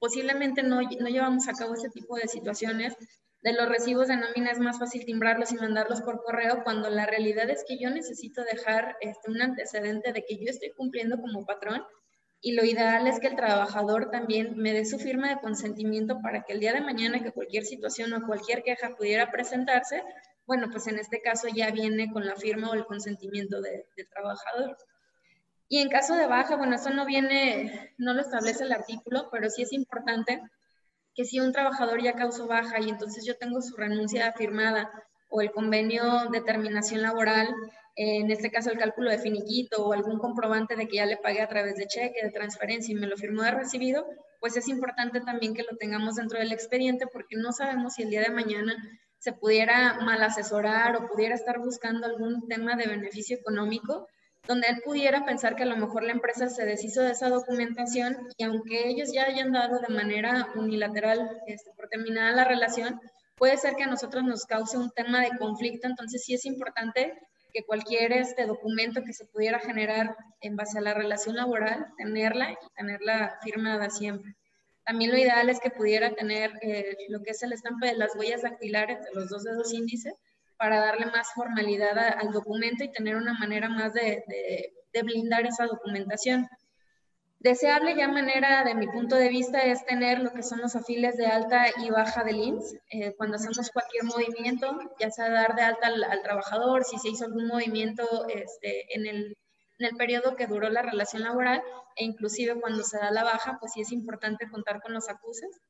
posiblemente no, no llevamos a cabo ese tipo de situaciones. De los recibos de nómina es más fácil timbrarlos y mandarlos por correo cuando la realidad es que yo necesito dejar este, un antecedente de que yo estoy cumpliendo como patrón y lo ideal es que el trabajador también me dé su firma de consentimiento para que el día de mañana que cualquier situación o cualquier queja pudiera presentarse, bueno, pues en este caso ya viene con la firma o el consentimiento del trabajador. Y en caso de baja, bueno, eso no viene, no lo establece el artículo, pero sí es importante que si un trabajador ya causó baja y entonces yo tengo su renuncia firmada o el convenio de terminación laboral, en este caso el cálculo de finiquito o algún comprobante de que ya le pagué a través de cheque, de transferencia y me lo firmó de recibido, pues es importante también que lo tengamos dentro del expediente porque no sabemos si el día de mañana se pudiera mal asesorar o pudiera estar buscando algún tema de beneficio económico donde él pudiera pensar que a lo mejor la empresa se deshizo de esa documentación y aunque ellos ya hayan dado de manera unilateral este, por terminada la relación, puede ser que a nosotros nos cause un tema de conflicto, entonces sí es importante que cualquier este documento que se pudiera generar en base a la relación laboral, tenerla y tenerla firmada siempre. También lo ideal es que pudiera tener eh, lo que es el estampe de las huellas dactilares de los dos dedos índices para darle más formalidad al documento y tener una manera más de, blindar esa documentación. Deseable ya manera, de mi punto de vista, es tener lo que son los afiles de alta y baja del INSS. Eh, cuando hacemos cualquier movimiento, ya sea dar de alta al, trabajador, si se hizo algún movimiento este, en, el, en el periodo que duró la relación laboral, e inclusive cuando se da la baja, pues sí es importante contar con los acuses.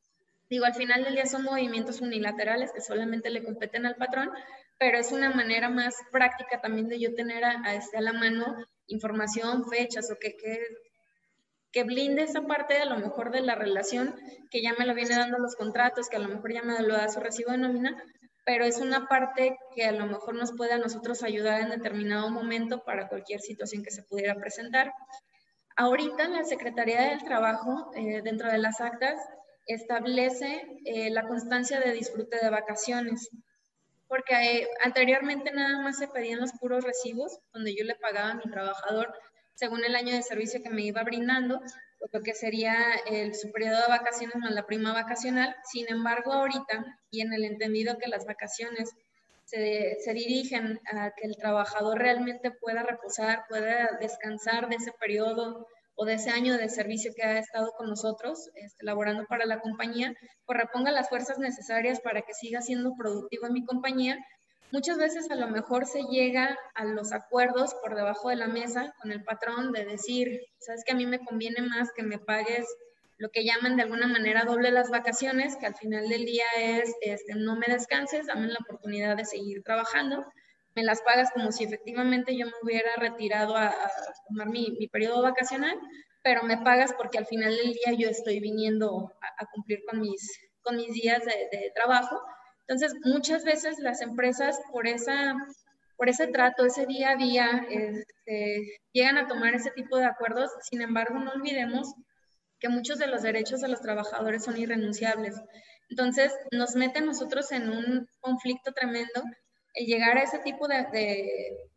Digo, al final del día son movimientos unilaterales que solamente le competen al patrón, pero es una manera más práctica también de yo tener a, este, a la mano información, fechas o que, que, blinde esa parte a lo mejor de la relación que ya me lo viene dando los contratos, que a lo mejor ya me lo da su recibo de nómina, pero es una parte que a lo mejor nos puede nosotros ayudar en determinado momento para cualquier situación que se pudiera presentar. Ahorita la Secretaría del Trabajo, eh, dentro de las actas, establece eh, la constancia de disfrute de vacaciones porque eh, anteriormente nada más se pedían los puros recibos, donde yo le pagaba a mi trabajador según el año de servicio que me iba brindando, lo que sería el, su periodo de vacaciones más la prima vacacional. Sin embargo, ahorita, y en el entendido que las vacaciones se, se, dirigen a que el trabajador realmente pueda reposar, pueda descansar de ese periodo o de ese año de servicio que ha estado con nosotros, este, laborando para la compañía, pues reponga las fuerzas necesarias para que siga siendo productivo en mi compañía. Muchas veces a lo mejor se llega a los acuerdos por debajo de la mesa con el patrón de decir, sabes que a mí me conviene más que me pagues lo que llaman de alguna manera doble las vacaciones, que al final del día es, este, no me descanses, dame la oportunidad de seguir trabajando me las pagas como si efectivamente yo me hubiera retirado a, tomar mi, mi, periodo vacacional, pero me pagas porque al final del día yo estoy viniendo a, cumplir con mis, con mis días de, trabajo. Entonces, muchas veces las empresas por, esa, por ese trato, ese día a día, este, llegan a tomar ese tipo de acuerdos. Sin embargo, no olvidemos que muchos de los derechos de los trabajadores son irrenunciables. Entonces, nos mete a nosotros en un conflicto tremendo el llegar a ese tipo de,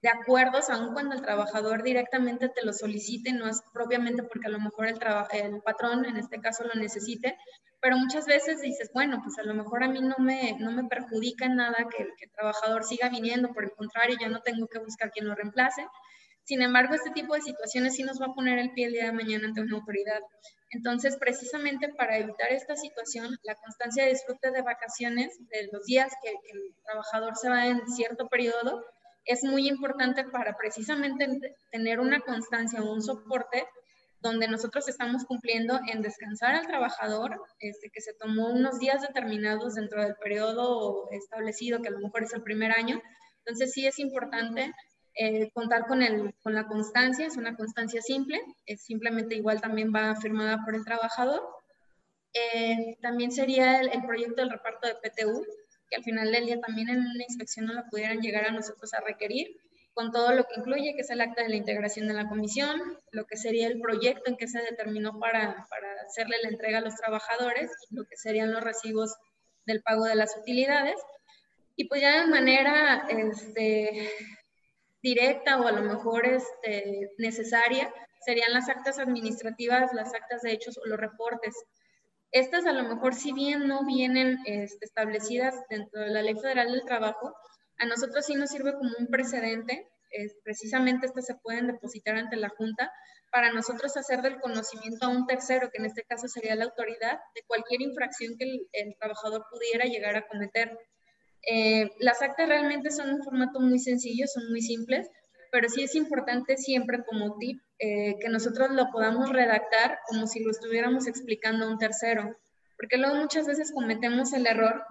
de, acuerdos, aun cuando el trabajador directamente te lo solicite, no es propiamente porque a lo mejor el, el patrón en este caso lo necesite, pero muchas veces dices, bueno, pues a lo mejor a mí no me, no me perjudica en nada que, que el trabajador siga viniendo, por el contrario, ya no tengo que buscar quien lo reemplace. Sin embargo, este tipo de situaciones sí nos va a poner el pie el día de mañana ante una autoridad. Entonces, precisamente para evitar esta situación, la constancia de disfrute de vacaciones, de los días que, el trabajador se va en cierto periodo, es muy importante para precisamente tener una constancia o un soporte donde nosotros estamos cumpliendo en descansar al trabajador, este, que se tomó unos días determinados dentro del periodo establecido, que a lo mejor es el primer año. Entonces sí es importante eh, contar con, el, con la constancia, es una constancia simple, es simplemente igual también va firmada por el trabajador. Eh, también sería el, proyecto del reparto de PTU, que al final del día también en una inspección no lo pudieran llegar a nosotros a requerir, con todo lo que incluye, que es el acta de la integración de la comisión, lo que sería el proyecto en que se determinó para, para hacerle la entrega a los trabajadores, lo que serían los recibos del pago de las utilidades. Y pues ya de manera este, directa o a lo mejor este, necesaria serían las actas administrativas, las actas de hechos o los reportes. Estas a lo mejor si bien no vienen este, establecidas dentro de la Ley Federal del Trabajo, a nosotros sí nos sirve como un precedente. Precisamente estas se pueden depositar ante la Junta para nosotros hacer del conocimiento a un tercero, que en este caso sería la autoridad, de cualquier infracción que el trabajador pudiera llegar a cometer. Eh, las actas realmente son un formato muy sencillo, son muy simples. pero sí es importante siempre como tip eh, que nosotros lo podamos redactar como si lo estuviéramos explicando a un tercero, porque luego muchas veces cometemos el error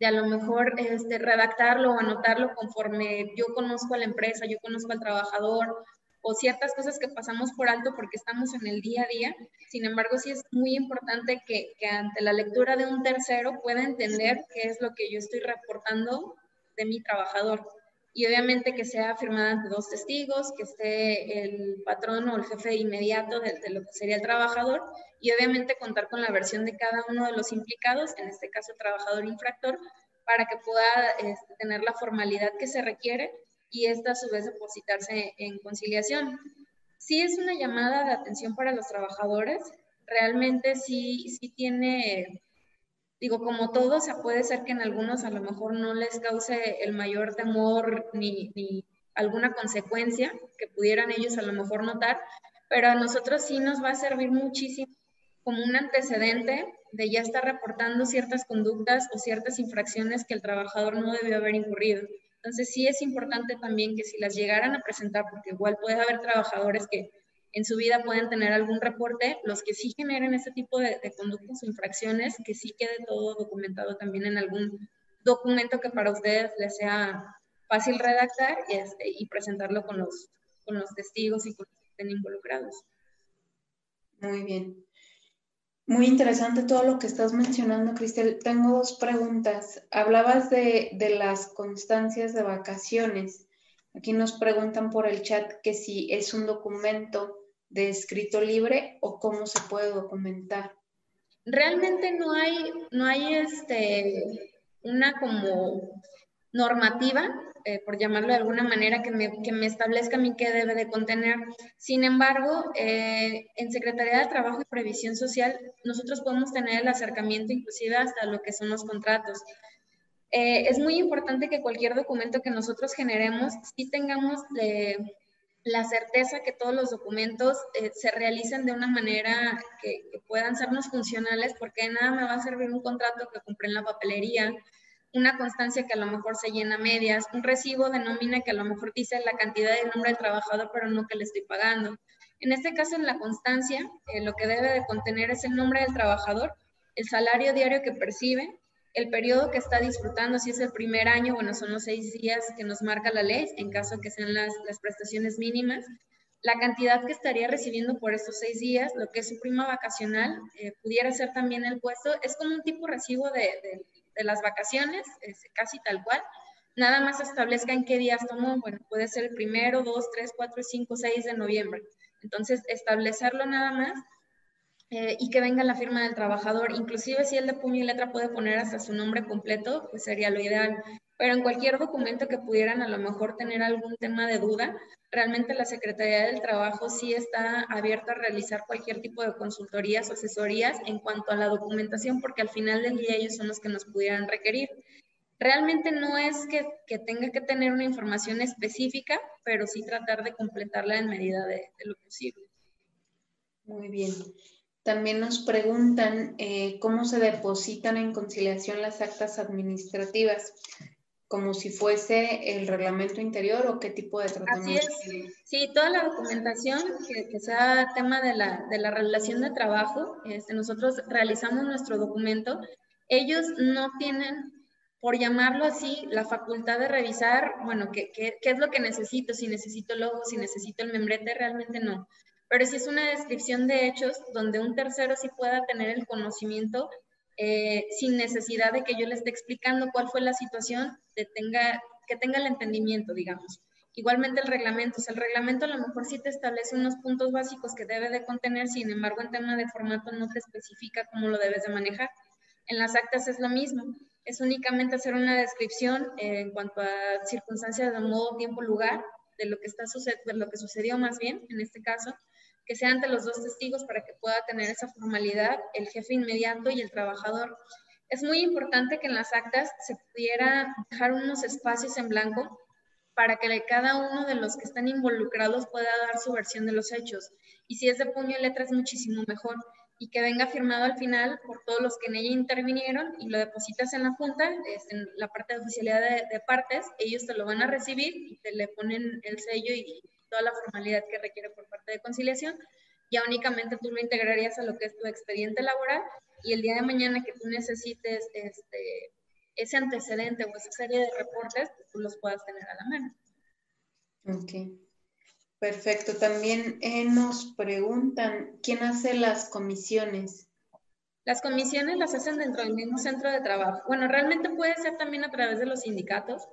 de a lo mejor este, redactarlo o anotarlo conforme yo conozco a la empresa, yo conozco al trabajador o ciertas cosas que pasamos por alto porque estamos en el día a día. Sin embargo, sí es muy importante que, que ante la lectura de un tercero pueda entender qué es lo que yo estoy reportando de mi trabajador y obviamente que sea firmada ante dos testigos, que esté el patrón o el jefe inmediato de, lo que sería el trabajador y obviamente contar con la versión de cada uno de los implicados, en este caso el trabajador infractor, para que pueda este, tener la formalidad que se requiere y esta a su vez depositarse en conciliación. Sí es una llamada de atención para los trabajadores, realmente sí, sí tiene digo, como todo, o sea, puede ser que en algunos a lo mejor no les cause el mayor temor ni, ni alguna consecuencia que pudieran ellos a lo mejor notar, pero a nosotros sí nos va a servir muchísimo como un antecedente de ya estar reportando ciertas conductas o ciertas infracciones que el trabajador no debió haber incurrido. Entonces sí es importante también que si las llegaran a presentar, porque igual puede haber trabajadores que en su vida pueden tener algún reporte, los que sí generen ese tipo de, conductas o infracciones, que sí quede todo documentado también en algún documento que para ustedes les sea fácil redactar y, este, y presentarlo con los, testigos y con los que estén involucrados. Muy bien. Muy interesante todo lo que estás mencionando, Cristel. Tengo dos preguntas. Hablabas de las constancias de vacaciones. Aquí nos preguntan por el chat que si es un documento de escrito libre o cómo se puede documentar. Realmente no hay, no hay este, una como normativa, eh, por llamarlo de alguna manera, que me, que me, establezca a mí qué debe de contener. Sin embargo, eh, en Secretaría de Trabajo y Previsión Social, nosotros podemos tener el acercamiento inclusive hasta lo que son los contratos. Eh, es muy importante que cualquier documento que nosotros generemos, sí tengamos la certeza que todos los documentos eh, se realicen de una manera que, puedan sernos funcionales, porque nada me va a servir un contrato que compré en la papelería, una constancia que a lo mejor se llena medias, un recibo de nómina que a lo mejor dice la cantidad y el nombre del trabajador, pero no que le estoy pagando. En este caso, en la constancia, eh, lo que debe de contener es el nombre del trabajador, el salario diario que percibe, el periodo que está disfrutando, si es el primer año, bueno, son los seis días que nos marca la ley, en caso que sean las, prestaciones mínimas, la cantidad que estaría recibiendo por estos seis días, lo que es su prima vacacional, eh, pudiera ser también el puesto, es como un tipo recibo de, de, las vacaciones, es casi tal cual, nada más establezca en qué días tomó, bueno, puede ser el primero, dos, tres, cuatro, cinco, seis de noviembre. Entonces, establecerlo nada más eh, y que venga la firma del trabajador. Inclusive si el de puño y letra puede poner hasta su nombre completo, pues sería lo ideal. Pero en cualquier documento que pudieran a lo mejor tener algún tema de duda, realmente la Secretaría del Trabajo sí está abierta a realizar cualquier tipo de consultorías o asesorías en cuanto a la documentación, porque al final del día ellos son los que nos pudieran requerir. Realmente no es que, que tenga que tener una información específica, pero sí tratar de completarla en medida de, de lo posible. Muy bien. También nos preguntan eh, cómo se depositan en conciliación las actas administrativas, como si fuese el reglamento interior o qué tipo de tratamiento. Así es. Sí, toda la documentación que, sea tema de la, de la, relación de trabajo, este, nosotros realizamos nuestro documento. Ellos no tienen, por llamarlo así, la facultad de revisar, bueno, qué, qué, qué es lo que necesito, si necesito logo, si necesito el membrete, realmente no pero si es una descripción de hechos donde un tercero sí pueda tener el conocimiento eh, sin necesidad de que yo le esté explicando cuál fue la situación, de tenga, que tenga el entendimiento, digamos. Igualmente el reglamento, o el reglamento a lo mejor sí te establece unos puntos básicos que debe de contener, sin embargo en tema de formato no te especifica cómo lo debes de manejar. En las actas es lo mismo, es únicamente hacer una descripción eh, en cuanto a circunstancias de modo, tiempo, lugar, de lo que, está de lo que sucedió más bien en este caso, que sea ante los dos testigos para que pueda tener esa formalidad el jefe inmediato y el trabajador. Es muy importante que en las actas se pudiera dejar unos espacios en blanco para que cada uno de los que están involucrados pueda dar su versión de los hechos. Y si es de puño y letra es muchísimo mejor. y que venga firmado al final por todos los que en ella intervinieron y lo depositas en la junta, en la parte de oficialidad de, partes, ellos te lo van a recibir y te le ponen el sello y toda la formalidad que requiere por parte de conciliación. Ya únicamente tú lo integrarías a lo que es tu expediente laboral y el día de mañana que tú necesites este, ese antecedente o esa serie de reportes, pues, tú los puedas tener a la mano. Ok. Perfecto. También eh, nos preguntan, ¿quién hace las comisiones? Las comisiones las hacen dentro del mismo centro de trabajo. Bueno, realmente puede ser también a través de los sindicatos,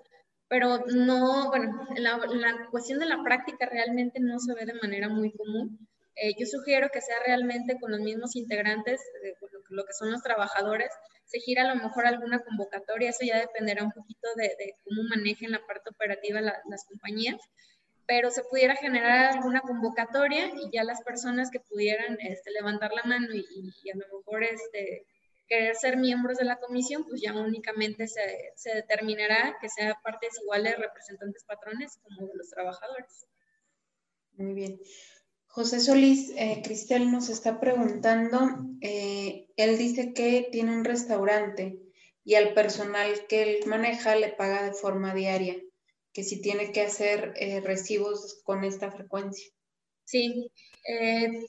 pero no, bueno, la, la cuestión de la práctica realmente no se ve de manera muy común. Eh, yo sugiero que sea realmente con los mismos integrantes, lo, que son los trabajadores, se gira a lo mejor alguna convocatoria, eso ya dependerá un poquito de, cómo manejen la parte operativa las compañías, pero se pudiera generar alguna convocatoria y ya las personas que pudieran este, levantar la mano y, a lo mejor este, querer ser miembros de la comisión, pues ya únicamente se, determinará que sea partes iguales representantes patrones como de los trabajadores. Muy bien. José Solís, eh, Cristel nos está preguntando, eh, él dice que tiene un restaurante y al personal que él maneja le paga de forma diaria, que si tiene que hacer eh, recibos con esta frecuencia. Sí,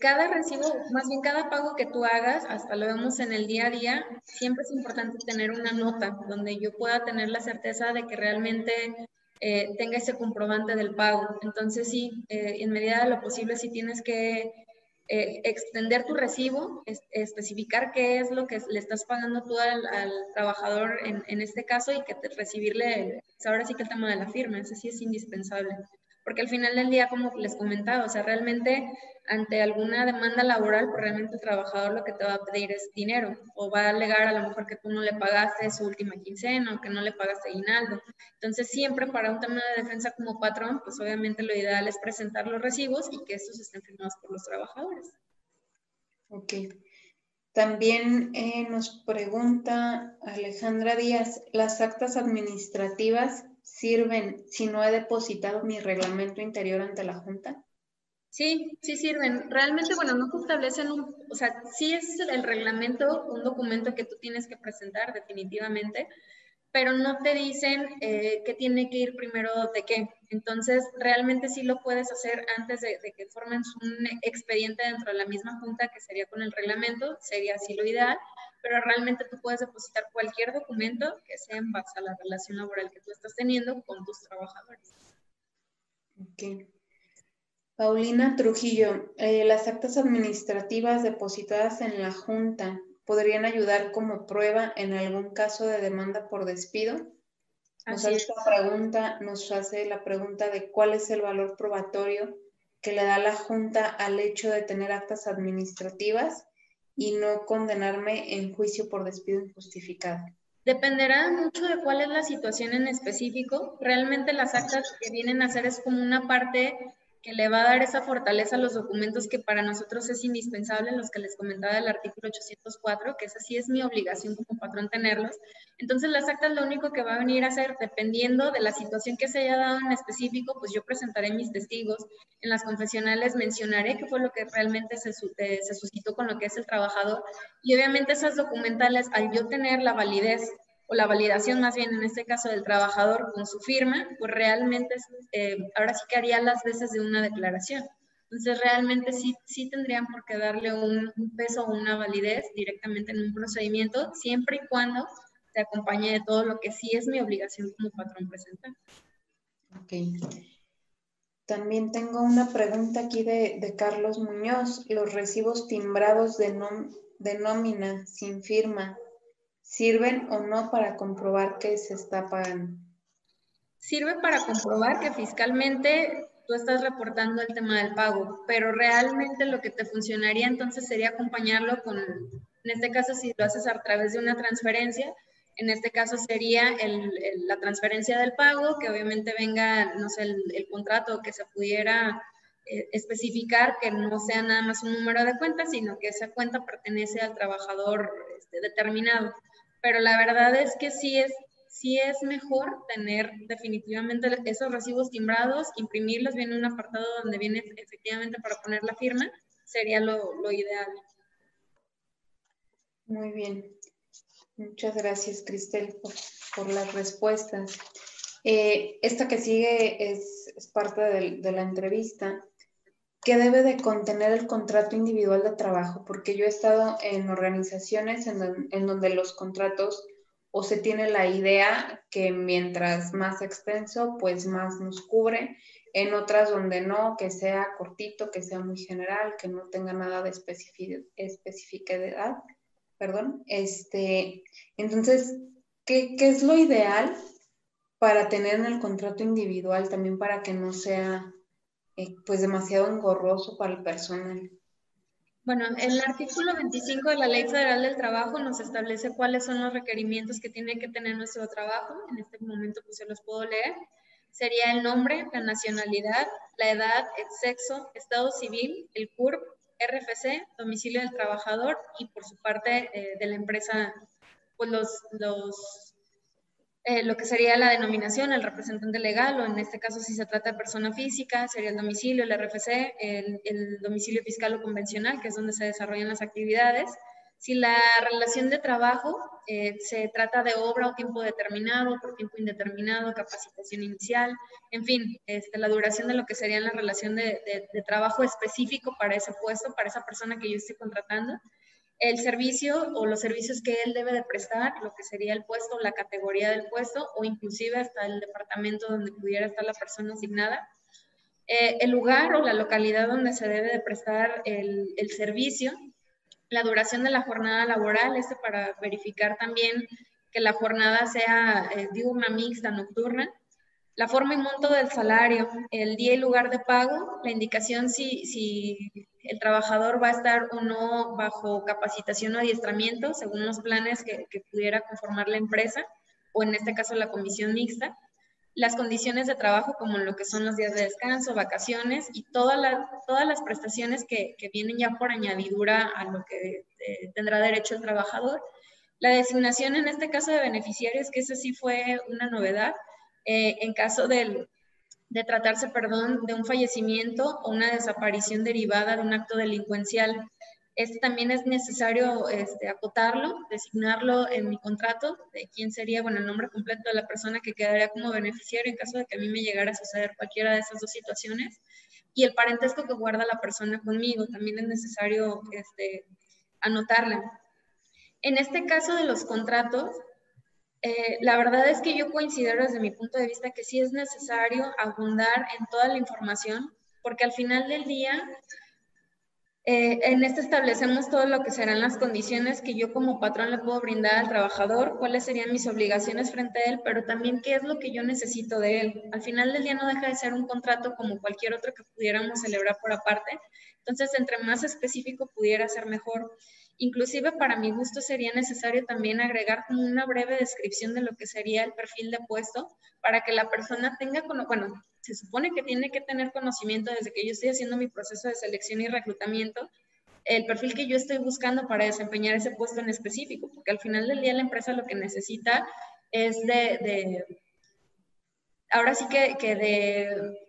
cada recibo, más bien cada pago que tú hagas, hasta lo vemos en el día a día, siempre es importante tener una nota donde yo pueda tener la certeza de que realmente eh, tenga ese comprobante del pago. Entonces, sí, eh, en medida de lo posible, si tienes que eh, extender tu recibo, especificar qué es lo que le estás pagando tú al, trabajador en, este caso y que te, recibirle, ahora sí que el tema de la firma, ese sí es indispensable. Porque al final del día, como les comentaba, o sea, realmente ante alguna demanda laboral, pues realmente el trabajador lo que te va a pedir es dinero o va a alegar a lo mejor que tú no le pagaste su última quincena o que no le pagaste aguinaldo. Entonces, siempre para un tema de defensa como patrón, pues obviamente lo ideal es presentar los recibos y que estos estén firmados por los trabajadores. Ok. También eh, nos pregunta Alejandra Díaz, ¿las actas administrativas sirven si no he depositado mi reglamento interior ante la Junta? Sí, sí sirven. Realmente, bueno, no te establecen un, o sea, sí es el reglamento, un documento que tú tienes que presentar definitivamente, pero no te dicen eh, qué tiene que ir primero de qué. Entonces, realmente sí lo puedes hacer antes de, de, que formen un expediente dentro de la misma junta, que sería con el reglamento, sería así lo ideal, pero realmente tú puedes depositar cualquier documento que sea en base a la relación laboral que tú estás teniendo con tus trabajadores. Ok. Paulina Trujillo, eh, las actas administrativas depositadas en la Junta podrían ayudar como prueba en algún caso de demanda por despido. Nos hace, pregunta, nos hace la pregunta de cuál es el valor probatorio que le da la Junta al hecho de tener actas administrativas y no condenarme en juicio por despido injustificado. Dependerá mucho de cuál es la situación en específico. Realmente las actas que vienen a ser es como una parte que le va a dar esa fortaleza a los documentos que para nosotros es indispensable, los que les comentaba del artículo 804, que esa sí es mi obligación como patrón tenerlos. Entonces las actas lo único que va a venir a hacer, dependiendo de la situación que se haya dado en específico, pues yo presentaré mis testigos. En las confesionales mencionaré qué fue lo que realmente se, eh, se suscitó con lo que es el trabajador. Y obviamente esas documentales, al yo tener la validez o la validación más bien en este caso del trabajador con su firma, pues realmente eh, ahora sí que haría las veces de una declaración. Entonces realmente sí, sí tendrían por qué darle un, peso o una validez directamente en un procedimiento, siempre y cuando se acompañe de todo lo que sí es mi obligación como patrón presentar. Ok. También tengo una pregunta aquí de, de Carlos Muñoz. Los recibos timbrados de, de nómina sin firma ¿Sirven o no para comprobar que se está pagando? Sirve para comprobar que fiscalmente tú estás reportando el tema del pago, pero realmente lo que te funcionaría entonces sería acompañarlo con, en este caso si lo haces a través de una transferencia, en este caso sería la transferencia del pago, que obviamente venga, no sé, el, contrato que se pudiera eh, especificar que no sea nada más un número de cuenta, sino que esa cuenta pertenece al trabajador este, determinado pero la verdad es que sí es, sí es mejor tener definitivamente esos recibos timbrados, imprimirlos, viene un apartado donde viene efectivamente para poner la firma, sería lo, lo ideal. Muy bien. Muchas gracias, Cristel, por, las respuestas. Eh, esta que sigue es, parte de, la entrevista. ¿Qué debe de contener el contrato individual de trabajo? Porque yo he estado en organizaciones en donde los contratos o se tiene la idea que mientras más extenso, pues más nos cubre. En otras donde no, que sea cortito, que sea muy general, que no tenga nada de especificidad. Perdón. Este, entonces, ¿qué, ¿qué es lo ideal para tener en el contrato individual también para que no sea pues demasiado engorroso para el personal? Bueno, el artículo 25 de la Ley Federal del Trabajo nos establece cuáles son los requerimientos que tiene que tener nuestro trabajo. En este momento pues se los puedo leer. Sería el nombre, la nacionalidad, la edad, el sexo, estado civil, el CURP, RFC, domicilio del trabajador y por su parte eh, de la empresa, pues los, los eh, lo que sería la denominación, el representante legal, o en este caso si se trata de persona física, sería el domicilio, el RFC, el, domicilio fiscal o convencional, que es donde se desarrollan las actividades. Si la relación de trabajo eh, se trata de obra o tiempo determinado, por tiempo indeterminado, capacitación inicial, en fin, este, la duración de lo que sería la relación de, de trabajo específico para ese puesto, para esa persona que yo estoy contratando el servicio o los servicios que él debe de prestar, lo que sería el puesto, la categoría del puesto o inclusive hasta el departamento donde pudiera estar la persona asignada, eh, el lugar o la localidad donde se debe de prestar el, servicio, la duración de la jornada laboral, este para verificar también que la jornada sea eh, diurna, mixta, nocturna, la forma y monto del salario, el día y lugar de pago, la indicación si, si el trabajador va a estar o no bajo capacitación o adiestramiento según los planes que, pudiera conformar la empresa o en este caso la comisión mixta, las condiciones de trabajo como lo que son los días de descanso, vacaciones y todas las prestaciones que, que, vienen ya por añadidura a lo que eh, tendrá derecho el trabajador. La designación en este caso de beneficiarios, que eso sí fue una novedad, eh, en caso de tratarse, perdón, de un fallecimiento o una desaparición derivada de un acto delincuencial. Este también es necesario este, acotarlo, designarlo en mi contrato de quién sería, bueno, el nombre completo de la persona que quedaría como beneficiario en caso de que a mí me llegara a suceder cualquiera de esas dos situaciones. Y el parentesco que guarda la persona conmigo, también es necesario este, anotarla. En este caso de los contratos, eh, la verdad es que yo considero desde mi punto de vista que sí es necesario abundar en toda la información, porque al final del día, eh, en este establecemos todo lo que serán las condiciones que yo como patrón le puedo brindar al trabajador, cuáles serían mis obligaciones frente a él, pero también qué es lo que yo necesito de él. Al final del día no deja de ser un contrato como cualquier otro que pudiéramos celebrar por aparte. Entonces, entre más específico pudiera ser mejor. Inclusive para mi gusto sería necesario también agregar una breve descripción de lo que sería el perfil de puesto para que la persona tenga, bueno, se supone que tiene que tener conocimiento desde que yo estoy haciendo mi proceso de selección y reclutamiento, el perfil que yo estoy buscando para desempeñar ese puesto en específico, porque al final del día la empresa lo que necesita es de, ahora sí que, que de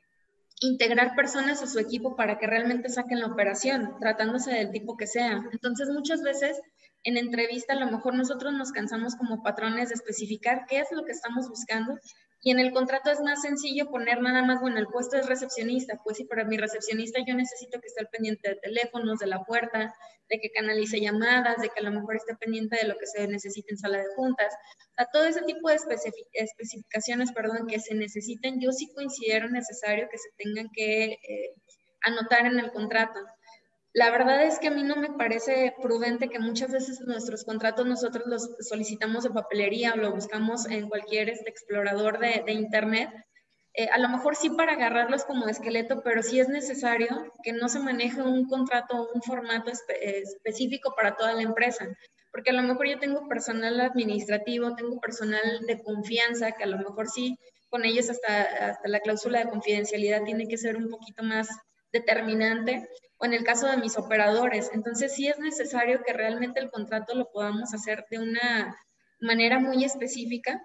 integrar personas a su equipo para que realmente saquen la operación, tratándose del tipo que sea. Entonces, muchas veces en entrevista a lo mejor nosotros nos cansamos como patrones de especificar qué es lo que estamos buscando y en el contrato es más sencillo poner nada más, bueno, el puesto es recepcionista, pues sí, para mi recepcionista yo necesito que esté pendiente de teléfonos, de la puerta, de que canalice llamadas, de que a lo mejor esté pendiente de lo que se necesite en sala de juntas. O todo ese tipo de especificaciones, perdón, que se necesiten, yo sí considero necesario que se tengan que eh, anotar en el contrato. La verdad es que a mí no me parece prudente que muchas veces nuestros contratos nosotros los solicitamos de papelería o lo buscamos en cualquier este, explorador de, Internet. Eh, a lo mejor sí para agarrarlos como esqueleto, pero sí es necesario que no se maneje un contrato o un formato específico para toda la empresa. Porque a lo mejor yo tengo personal administrativo, tengo personal de confianza, que a lo mejor sí con ellos hasta, hasta la cláusula de confidencialidad tiene que ser un poquito más determinante o en el caso de mis operadores. Entonces sí es necesario que realmente el contrato lo podamos hacer de una manera muy específica,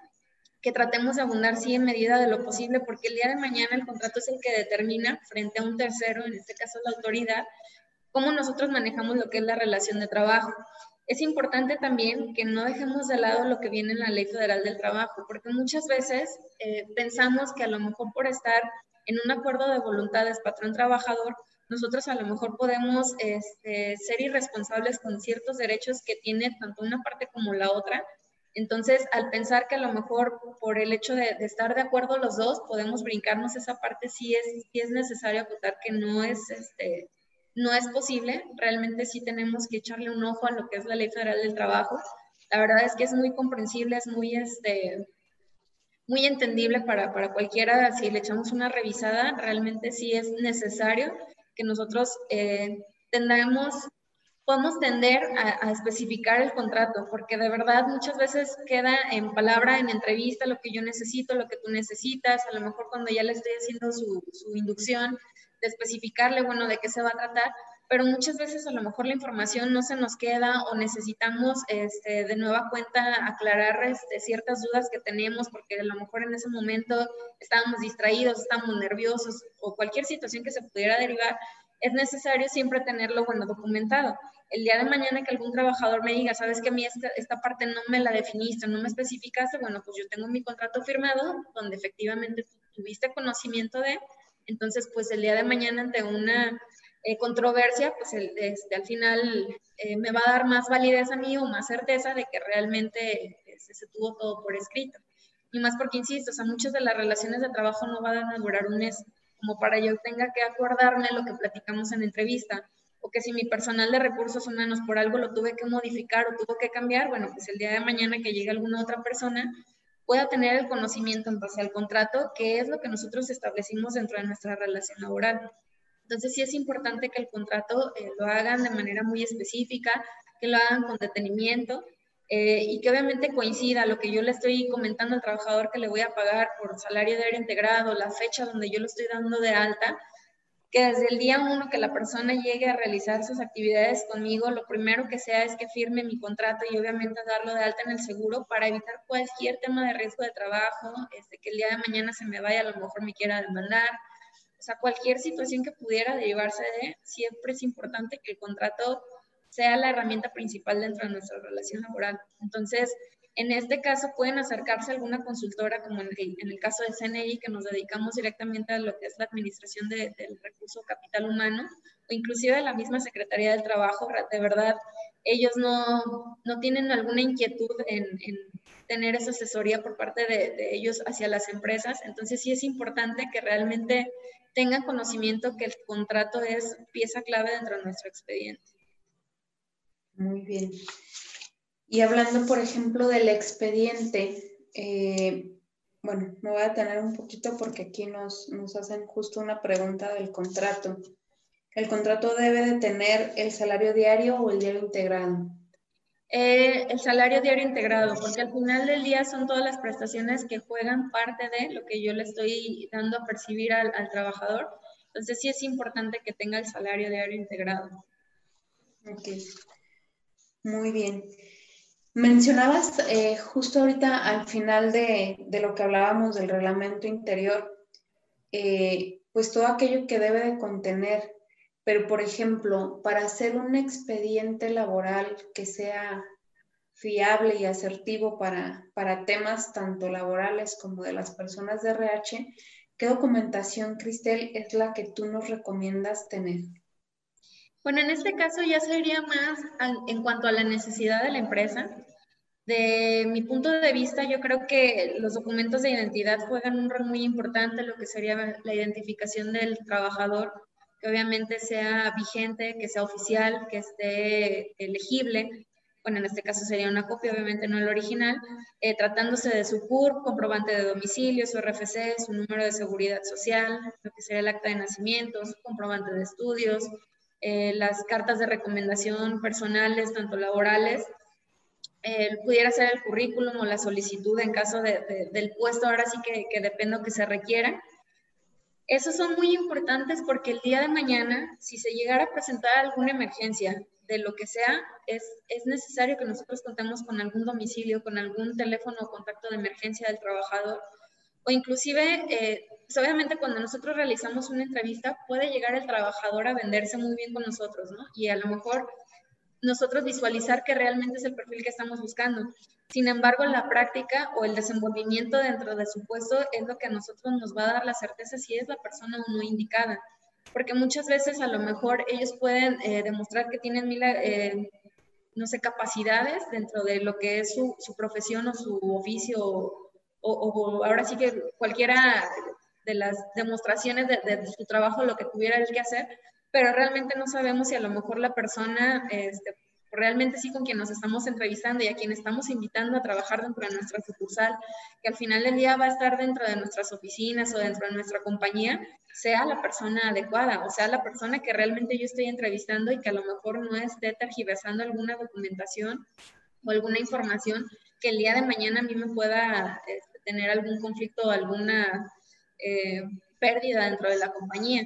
que tratemos de abundar sí en medida de lo posible, porque el día de mañana el contrato es el que determina frente a un tercero, en este caso la autoridad, cómo nosotros manejamos lo que es la relación de trabajo. es importante también que no dejemos de lado lo que viene en la Ley Federal del Trabajo, porque muchas veces eh, pensamos que a lo mejor por estar en un acuerdo de voluntades patrón-trabajador, nosotros a lo mejor podemos este, ser irresponsables con ciertos derechos que tiene tanto una parte como la otra. Entonces, al pensar que a lo mejor por el hecho de, estar de acuerdo los dos, podemos brincarnos esa parte, sí es, sí es necesario acotar que no es, este, no es posible. Realmente sí tenemos que echarle un ojo a lo que es la Ley Federal del Trabajo. La verdad es que es muy comprensible, es muy, este, muy entendible para, para cualquiera. Si le echamos una revisada, realmente sí es necesario que nosotros eh, tendamos, podemos tender a, especificar el contrato, porque de verdad muchas veces queda en palabra, en entrevista, lo que yo necesito, lo que tú necesitas, a lo mejor cuando ya le estoy haciendo su, su inducción, de especificarle, bueno, de qué se va a tratar, pero muchas veces a lo mejor la información no se nos queda o necesitamos este, de nueva cuenta aclarar este, ciertas dudas que tenemos porque a lo mejor en ese momento estábamos distraídos, estábamos nerviosos o cualquier situación que se pudiera derivar, es necesario siempre tenerlo bueno documentado. El día de mañana que algún trabajador me diga, sabes que a mí esta, esta parte no me la definiste, no me especificaste, bueno, pues yo tengo mi contrato firmado donde efectivamente tuviste conocimiento de, entonces, pues el día de mañana ante una eh, controversia, pues este, al final eh, me va a dar más validez a mí o más certeza de que realmente este, se tuvo todo por escrito. Y más porque, insisto, o sea, muchas de las relaciones de trabajo no van a durar un mes, como para yo tenga que acordarme lo que platicamos en entrevista, o que si mi personal de recursos humanos por algo lo tuve que modificar o tuvo que cambiar, bueno, pues el día de mañana que llegue alguna otra persona, pueda tener el conocimiento en base al contrato, que es lo que nosotros establecimos dentro de nuestra relación laboral. Entonces sí es importante que el contrato eh, lo hagan de manera muy específica, que lo hagan con detenimiento eh, y que obviamente coincida lo que yo le estoy comentando al trabajador que le voy a pagar por salario de área integrado, la fecha donde yo lo estoy dando de alta, que desde el día uno que la persona llegue a realizar sus actividades conmigo, lo primero que sea es que firme mi contrato y obviamente darlo de alta en el seguro para evitar cualquier tema de riesgo de trabajo, este, que el día de mañana se me vaya, a lo mejor me quiera demandar. O sea, cualquier situación que pudiera derivarse de, siempre es importante que el contrato sea la herramienta principal dentro de nuestra relación laboral. Entonces, en este caso pueden acercarse a alguna consultora, como en el, caso de CNI, que nos dedicamos directamente a lo que es la administración del recurso capital humano, o inclusive a la misma Secretaría del Trabajo. De verdad, ellos no, no tienen alguna inquietud en, tener esa asesoría por parte de, de, ellos hacia las empresas. Entonces sí es importante que realmente tengan conocimiento que el contrato es pieza clave dentro de nuestro expediente. Muy bien. Y hablando, por ejemplo, del expediente, eh, bueno, me voy a tener un poquito porque aquí nos, nos hacen justo una pregunta del contrato. ¿El contrato debe de tener el salario diario o el diario integrado? Eh, el salario diario integrado, porque al final del día son todas las prestaciones que juegan parte de lo que yo le estoy dando a percibir al, trabajador. Entonces sí es importante que tenga el salario diario integrado. Ok, muy bien. Mencionabas eh, justo ahorita al final de, lo que hablábamos del reglamento interior, eh, pues todo aquello que debe de contener, pero por ejemplo, para hacer un expediente laboral que sea fiable y asertivo para, para temas tanto laborales como de las personas de RH, ¿qué documentación, Cristel, es la que tú nos recomiendas tener? Bueno, en este caso ya sería más en cuanto a la necesidad de la empresa. De mi punto de vista, yo creo que los documentos de identidad juegan un rol muy importante, lo que sería la identificación del trabajador, que obviamente sea vigente, que sea oficial, que esté elegible. Bueno, en este caso sería una copia, obviamente no el original, eh, tratándose de su CURP, comprobante de domicilio, su RFC, su número de seguridad social, lo que sería el acta de nacimiento, su comprobante de estudios, eh, las cartas de recomendación personales, tanto laborales, eh, pudiera ser el currículum o la solicitud en caso de, del puesto, ahora sí que, que depende lo que se requiera. Esos son muy importantes porque el día de mañana, si se llegara a presentar alguna emergencia de lo que sea, es, es necesario que nosotros contemos con algún domicilio, con algún teléfono o contacto de emergencia del trabajador o inclusive, eh, pues obviamente cuando nosotros realizamos una entrevista puede llegar el trabajador a venderse muy bien con nosotros, ¿no? Y a lo mejor nosotros visualizar que realmente es el perfil que estamos buscando. Sin embargo, la práctica o el desenvolvimiento dentro de su puesto es lo que a nosotros nos va a dar la certeza si es la persona o no indicada. Porque muchas veces a lo mejor ellos pueden eh, demostrar que tienen mil, eh, no sé, capacidades dentro de lo que es su, profesión o su oficio o, o, ahora sí que cualquiera de las demostraciones de, de, su trabajo, lo que tuviera él que hacer, pero realmente no sabemos si a lo mejor la persona este, realmente sí con quien nos estamos entrevistando y a quien estamos invitando a trabajar dentro de nuestra sucursal, que al final del día va a estar dentro de nuestras oficinas o dentro de nuestra compañía, sea la persona adecuada, o sea, la persona que realmente yo estoy entrevistando y que a lo mejor no esté tergiversando alguna documentación o alguna información que el día de mañana a mí me pueda este, tener algún conflicto o alguna eh, pérdida dentro de la compañía.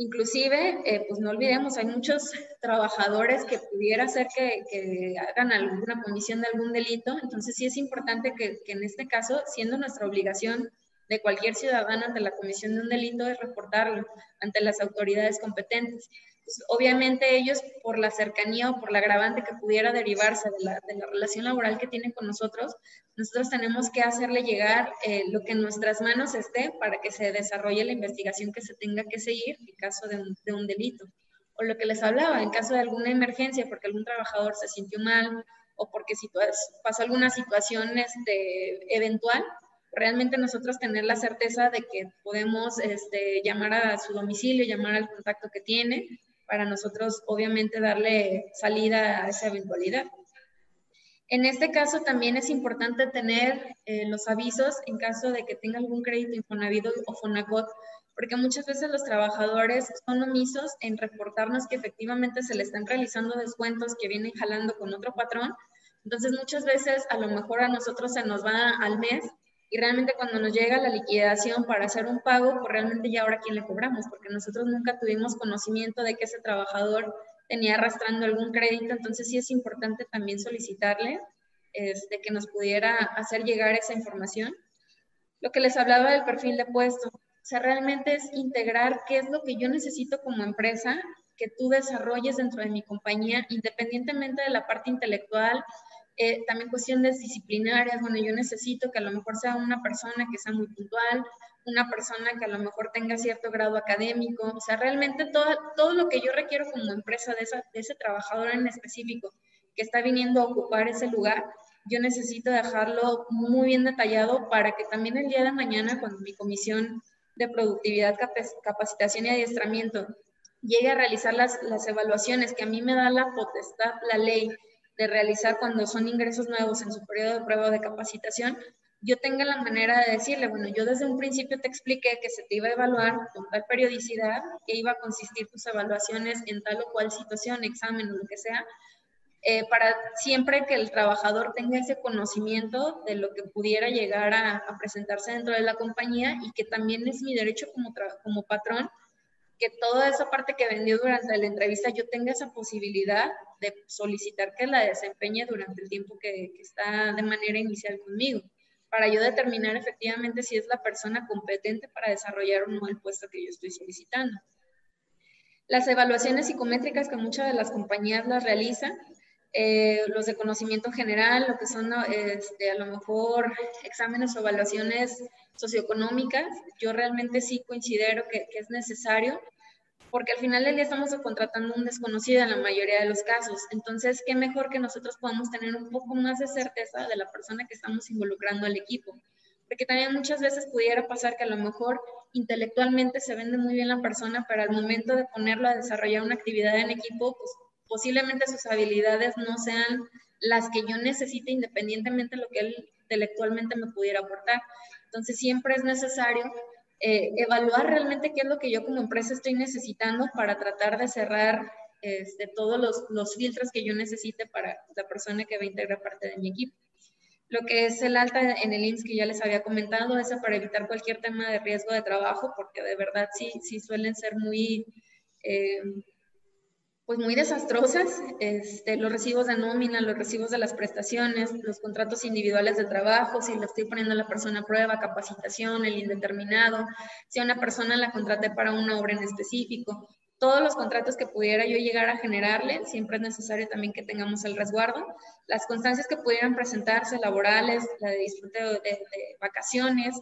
Inclusive, eh, pues no olvidemos, hay muchos trabajadores que pudiera ser que, que, hagan alguna comisión de algún delito, entonces sí es importante que, que, en este caso, siendo nuestra obligación de cualquier ciudadano ante la comisión de un delito, es reportarlo ante las autoridades competentes. Pues, obviamente ellos, por la cercanía o por la agravante que pudiera derivarse de la, relación laboral que tienen con nosotros, nosotros tenemos que hacerle llegar eh, lo que en nuestras manos esté para que se desarrolle la investigación que se tenga que seguir en caso de un, de un delito. O lo que les hablaba, en caso de alguna emergencia, porque algún trabajador se sintió mal o porque pasó alguna situación este, eventual, realmente nosotros tener la certeza de que podemos este, llamar a su domicilio, llamar al contacto que tiene para nosotros obviamente darle salida a esa eventualidad. En este caso también es importante tener eh, los avisos en caso de que tenga algún crédito Infonavit o Fonacot, porque muchas veces los trabajadores son omisos en reportarnos que efectivamente se le están realizando descuentos que vienen jalando con otro patrón. Entonces muchas veces a lo mejor a nosotros se nos va al mes y realmente cuando nos llega la liquidación para hacer un pago, pues realmente ya ahora quién le cobramos, porque nosotros nunca tuvimos conocimiento de que ese trabajador tenía arrastrando algún crédito, entonces sí es importante también solicitarle este, que nos pudiera hacer llegar esa información. Lo que les hablaba del perfil de puesto, o sea, realmente es integrar qué es lo que yo necesito como empresa que tú desarrolles dentro de mi compañía, independientemente de la parte intelectual, eh, también cuestiones disciplinarias, bueno, yo necesito que a lo mejor sea una persona que sea muy puntual, una persona que a lo mejor tenga cierto grado académico, o sea, realmente todo, todo lo que yo requiero como empresa de, de ese trabajador en específico que está viniendo a ocupar ese lugar, yo necesito dejarlo muy bien detallado para que también el día de mañana, cuando mi comisión de productividad, capacitación y adiestramiento llegue a realizar las, las evaluaciones que a mí me da la potestad, la ley, de realizar cuando son ingresos nuevos en su periodo de prueba de capacitación, yo tenga la manera de decirle, bueno, yo desde un principio te expliqué que se te iba a evaluar con tal periodicidad, que iba a consistir tus evaluaciones en tal o cual situación, examen o lo que sea, eh, para siempre que el trabajador tenga ese conocimiento de lo que pudiera llegar a, a, presentarse dentro de la compañía y que también es mi derecho como, como patrón que toda esa parte que vendió durante la entrevista yo tenga esa posibilidad de solicitar que la desempeñe durante el tiempo que, está de manera inicial conmigo, para yo determinar efectivamente si es la persona competente para desarrollar o no el puesto que yo estoy solicitando. Las evaluaciones psicométricas que muchas de las compañías las realizan, eh, los de conocimiento general, lo que son este, a lo mejor exámenes o evaluaciones socioeconómicas, yo realmente sí considero que, que, es necesario porque al final del día estamos contratando un desconocido en la mayoría de los casos. Entonces, qué mejor que nosotros podamos tener un poco más de certeza de la persona que estamos involucrando al equipo. Porque también muchas veces pudiera pasar que a lo mejor intelectualmente se vende muy bien la persona, pero al momento de ponerlo a desarrollar una actividad en equipo, pues posiblemente sus habilidades no sean las que yo necesite independientemente de lo que él intelectualmente me pudiera aportar. Entonces siempre es necesario eh, evaluar realmente qué es lo que yo como empresa estoy necesitando para tratar de cerrar este, todos los, los, filtros que yo necesite para la persona que va a integrar parte de mi equipo. Lo que es el alta en el IMSS que ya les había comentado, es para evitar cualquier tema de riesgo de trabajo, porque de verdad sí, sí suelen ser muy... Eh, pues muy desastrosas, este, los recibos de nómina, los recibos de las prestaciones, los contratos individuales de trabajo, si le estoy poniendo a la persona a prueba, capacitación, el indeterminado, si a una persona la contraté para una obra en específico. todos los contratos que pudiera yo llegar a generarle, siempre es necesario también que tengamos el resguardo. Las constancias que pudieran presentarse, laborales, la de disfrute de, vacaciones,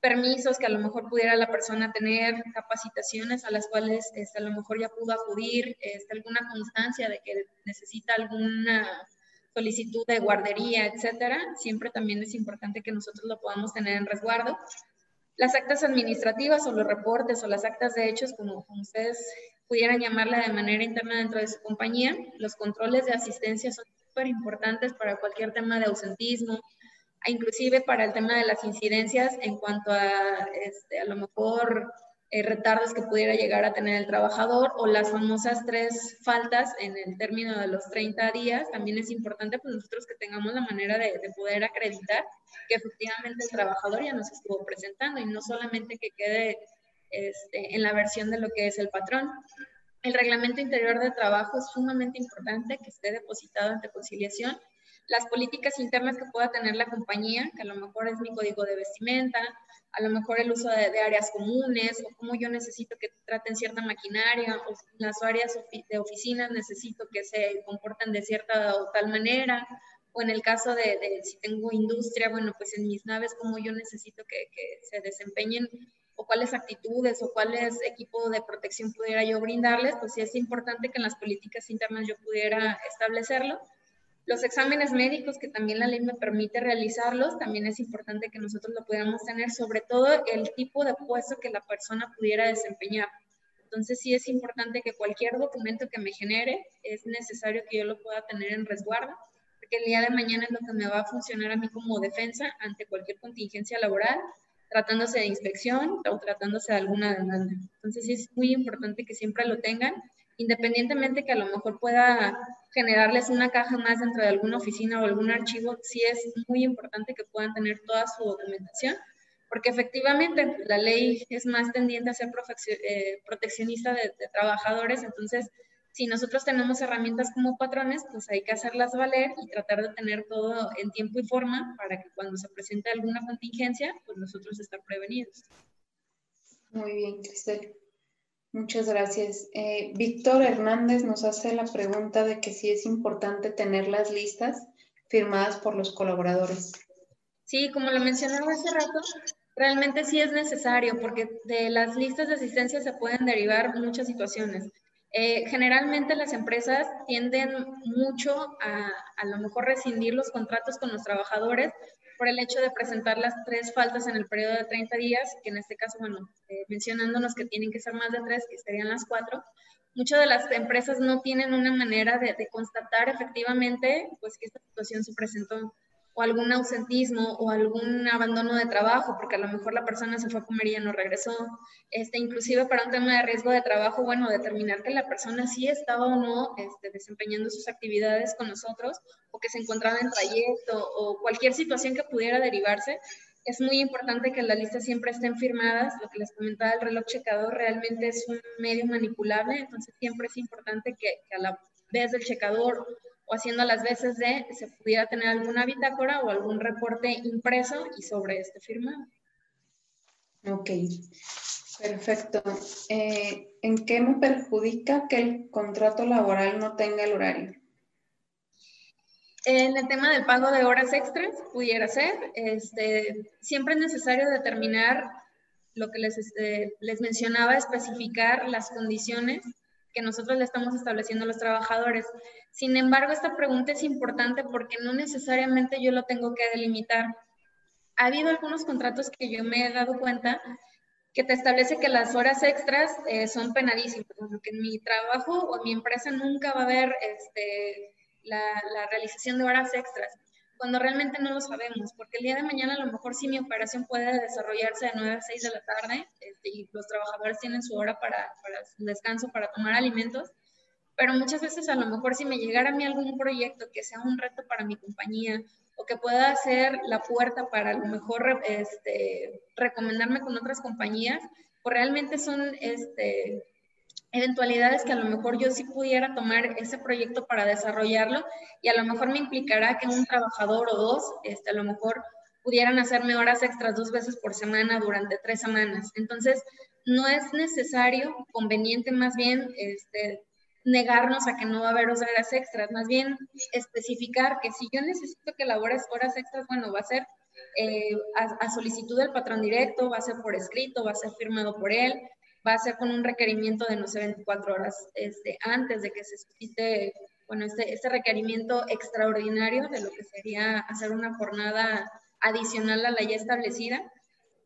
permisos que a lo mejor pudiera la persona tener, capacitaciones a las cuales este, a lo mejor ya pudo acudir, este, alguna constancia de que necesita alguna solicitud de guardería, etcétera, siempre también es importante que nosotros lo podamos tener en resguardo. Las actas administrativas o los reportes o las actas de hechos, como, como ustedes pudieran llamarla de manera interna dentro de su compañía. Los controles de asistencia son súper importantes para cualquier tema de ausentismo, inclusive para el tema de las incidencias en cuanto a, este, a lo mejor, eh, retardos que pudiera llegar a tener el trabajador o las famosas tres faltas en el término de los 30 días. También es importante pues nosotros que tengamos la manera de, de poder acreditar que efectivamente el trabajador ya nos estuvo presentando y no solamente que quede este, en la versión de lo que es el patrón. El reglamento interior de trabajo es sumamente importante que esté depositado ante conciliación. Las políticas internas que pueda tener la compañía, que a lo mejor es mi código de vestimenta, a lo mejor el uso de, áreas comunes o cómo yo necesito que traten cierta maquinaria o las áreas de oficinas necesito que se comporten de cierta o tal manera o en el caso de, si tengo industria, bueno, pues en mis naves cómo yo necesito que, que se desempeñen o cuáles actitudes o cuáles equipo de protección pudiera yo brindarles, pues sí es importante que en las políticas internas yo pudiera establecerlo. Los exámenes médicos, que también la ley me permite realizarlos, también es importante que nosotros lo pudiéramos tener, sobre todo el tipo de puesto que la persona pudiera desempeñar. Entonces sí es importante que cualquier documento que me genere, es necesario que yo lo pueda tener en resguardo, porque el día de mañana es lo que me va a funcionar a mí como defensa ante cualquier contingencia laboral tratándose de inspección o tratándose de alguna demanda. Entonces sí es muy importante que siempre lo tengan, independientemente que a lo mejor pueda generarles una caja más dentro de alguna oficina o algún archivo, sí es muy importante que puedan tener toda su documentación, porque efectivamente la ley es más tendiente a ser eh, proteccionista de, de trabajadores, entonces si nosotros tenemos herramientas como patrones, pues hay que hacerlas valer y tratar de tener todo en tiempo y forma para que cuando se presente alguna contingencia, pues nosotros estar prevenidos. Muy bien, Cristel. Muchas gracias. Eh, Víctor Hernández nos hace la pregunta de que si es importante tener las listas firmadas por los colaboradores. Sí, como lo mencionaba hace rato, realmente sí es necesario porque de las listas de asistencia se pueden derivar muchas situaciones. Eh, generalmente las empresas tienden mucho a a lo mejor rescindir los contratos con los trabajadores por el hecho de presentar las tres faltas en el periodo de 30 días, que en este caso, bueno, eh, mencionándonos que tienen que ser más de tres, que serían las cuatro. Muchas de las empresas no tienen una manera de, de constatar efectivamente pues, que esta situación se presentó o algún ausentismo o algún abandono de trabajo, porque a lo mejor la persona se fue a comer y ya no regresó. Este, inclusive para un tema de riesgo de trabajo, bueno, determinar que la persona sí estaba o no este, desempeñando sus actividades con nosotros o que se encontraba en trayecto o cualquier situación que pudiera derivarse. Es muy importante que las listas siempre estén firmadas. Lo que les comentaba, el reloj checador realmente es un medio manipulable, entonces siempre es importante que, que a la vez del checador o haciendo las veces de se pudiera tener alguna bitácora o algún reporte impreso y sobre este firmado. Ok, perfecto. Eh, ¿En qué me perjudica que el contrato laboral no tenga el horario? En el tema del pago de horas extras, pudiera ser, este, siempre es necesario determinar lo que les, este, les mencionaba, especificar las condiciones que nosotros le estamos estableciendo a los trabajadores. Sin embargo, esta pregunta es importante porque no necesariamente yo lo tengo que delimitar. Ha habido algunos contratos que yo me he dado cuenta que te establece que las horas extras eh, son penadísimas, que en mi trabajo o en mi empresa nunca va a haber este, la, la realización de horas extras cuando realmente no lo sabemos, porque el día de mañana a lo mejor sí mi operación puede desarrollarse de 9 a 6 de la tarde este, y los trabajadores tienen su hora para, para su descanso, para tomar alimentos, pero muchas veces a lo mejor si me llegara a mí algún proyecto que sea un reto para mi compañía o que pueda ser la puerta para a lo mejor este, recomendarme con otras compañías, pues realmente son este, eventualidades que a lo mejor yo sí pudiera tomar ese proyecto para desarrollarlo y a lo mejor me implicará que un trabajador o dos, este, a lo mejor pudieran hacerme horas extras dos veces por semana durante tres semanas. Entonces, no es necesario, conveniente más bien, este, negarnos a que no va a haber horas extras, más bien especificar que si yo necesito que labores horas extras, bueno, va a ser eh, a, solicitud del patrón directo, va a ser por escrito, va a ser firmado por él, va a ser con un requerimiento de no sé 24 horas este, antes de que se suscite, bueno, este, este requerimiento extraordinario de lo que sería hacer una jornada adicional a la ya establecida.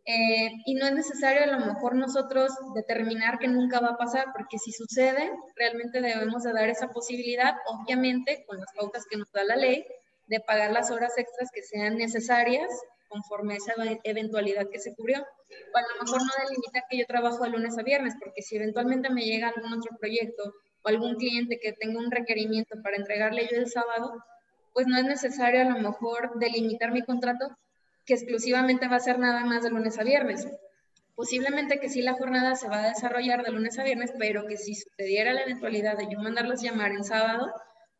Eh, y no es necesario a lo mejor nosotros determinar que nunca va a pasar, porque si sucede, realmente debemos de dar esa posibilidad, obviamente con las pautas que nos da la ley, de pagar las horas extras que sean necesarias conforme a esa eventualidad que se cubrió. O a lo mejor no delimita que yo trabajo de lunes a viernes, porque si eventualmente me llega algún otro proyecto o algún cliente que tenga un requerimiento para entregarle yo el sábado, pues no es necesario a lo mejor delimitar mi contrato que exclusivamente va a ser nada más de lunes a viernes. Posiblemente que sí la jornada se va a desarrollar de lunes a viernes, pero que si sucediera la eventualidad de yo mandarlos llamar en sábado,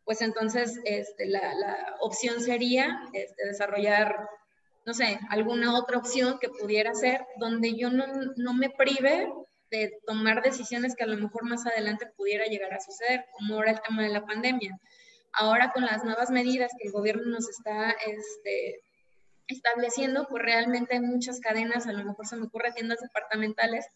pues entonces este, la, la, opción sería este, desarrollar, no sé, alguna otra opción que pudiera ser donde yo no, no me prive de tomar decisiones que a lo mejor más adelante pudiera llegar a suceder, como ahora el tema de la pandemia. Ahora con las nuevas medidas que el gobierno nos está este, estableciendo, pues realmente hay muchas cadenas, a lo mejor se me ocurre tiendas departamentales,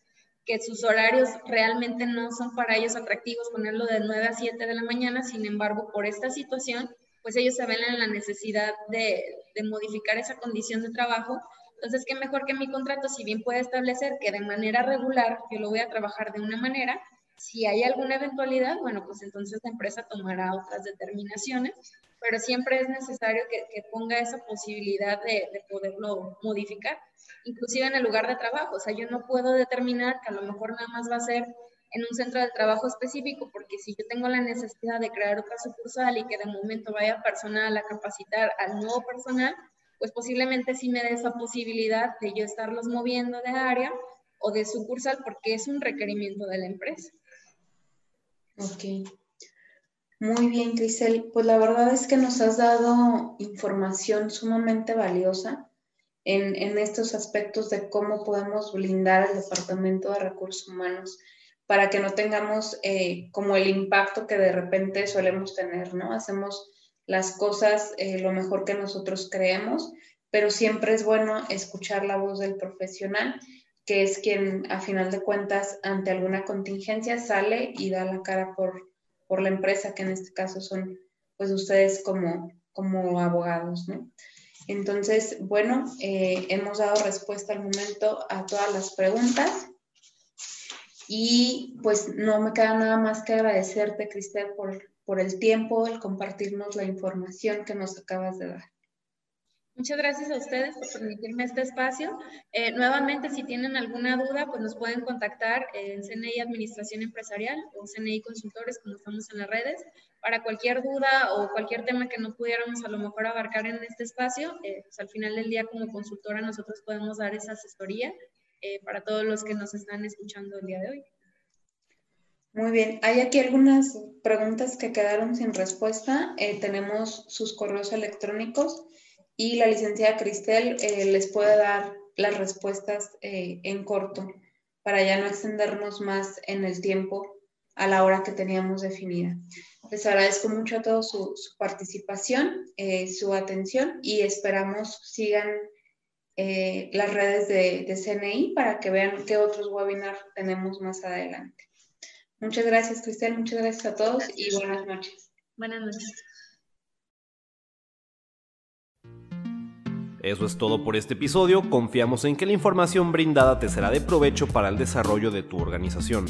que sus horarios realmente no son para ellos atractivos ponerlo de 9 a 7 de la mañana, sin embargo, por esta situación, pues ellos se ven en la necesidad de, de modificar esa condición de trabajo. Entonces, qué mejor que mi contrato, si bien puede establecer que de manera regular yo lo voy a trabajar de una manera, si hay alguna eventualidad, bueno, pues entonces la empresa tomará otras determinaciones pero siempre es necesario que, ponga esa posibilidad de, poderlo modificar, inclusive en el lugar de trabajo. O sea, yo no puedo determinar que a lo mejor nada más va a ser en un centro de trabajo específico, porque si yo tengo la necesidad de crear otra sucursal y que de momento vaya personal a capacitar al nuevo personal, pues posiblemente sí me dé esa posibilidad de yo estarlos moviendo de área o de sucursal porque es un requerimiento de la empresa. Ok. Muy bien, Crisel. Pues la verdad es que nos has dado información sumamente valiosa en, estos aspectos de cómo podemos blindar el Departamento de Recursos Humanos para que no tengamos eh, como el impacto que de repente solemos tener, ¿no? Hacemos las cosas eh, lo mejor que nosotros creemos, pero siempre es bueno escuchar la voz del profesional, que es quien a final de cuentas ante alguna contingencia sale y da la cara por, por la empresa, que en este caso son pues ustedes como, como abogados, ¿no? Entonces, bueno, eh, hemos dado respuesta al momento a todas las preguntas y pues no me queda nada más que agradecerte, Cristel, por, por el tiempo, el compartirnos la información que nos acabas de dar. Muchas gracias a ustedes por permitirme este espacio. Eh, nuevamente, si tienen alguna duda, pues nos pueden contactar en CNI Administración Empresarial o CNI Consultores, como estamos en las redes. Para cualquier duda o cualquier tema que no pudiéramos a lo mejor abarcar en este espacio, eh, pues al final del día como consultora nosotros podemos dar esa asesoría eh, para todos los que nos están escuchando el día de hoy. Muy bien, hay aquí algunas preguntas que quedaron sin respuesta. tenemos sus correos electrónicos y la licenciada Cristel eh, les puede dar las respuestas eh, en corto para ya no extendernos más en el tiempo a la hora que teníamos definida. Les agradezco mucho a todos su, participación, eh, su atención y esperamos sigan las redes de, de, CNI para que vean qué otros webinars tenemos más adelante. Muchas gracias, Cristel. Muchas gracias a todos y buenas noches. Buenas noches. Eso es todo por este episodio, confiamos en que la información brindada te será de provecho para el desarrollo de tu organización.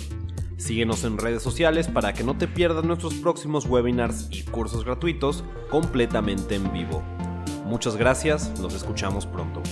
Síguenos en redes sociales para que no te pierdas nuestros próximos webinars y cursos gratuitos completamente en vivo. Muchas gracias, nos escuchamos pronto.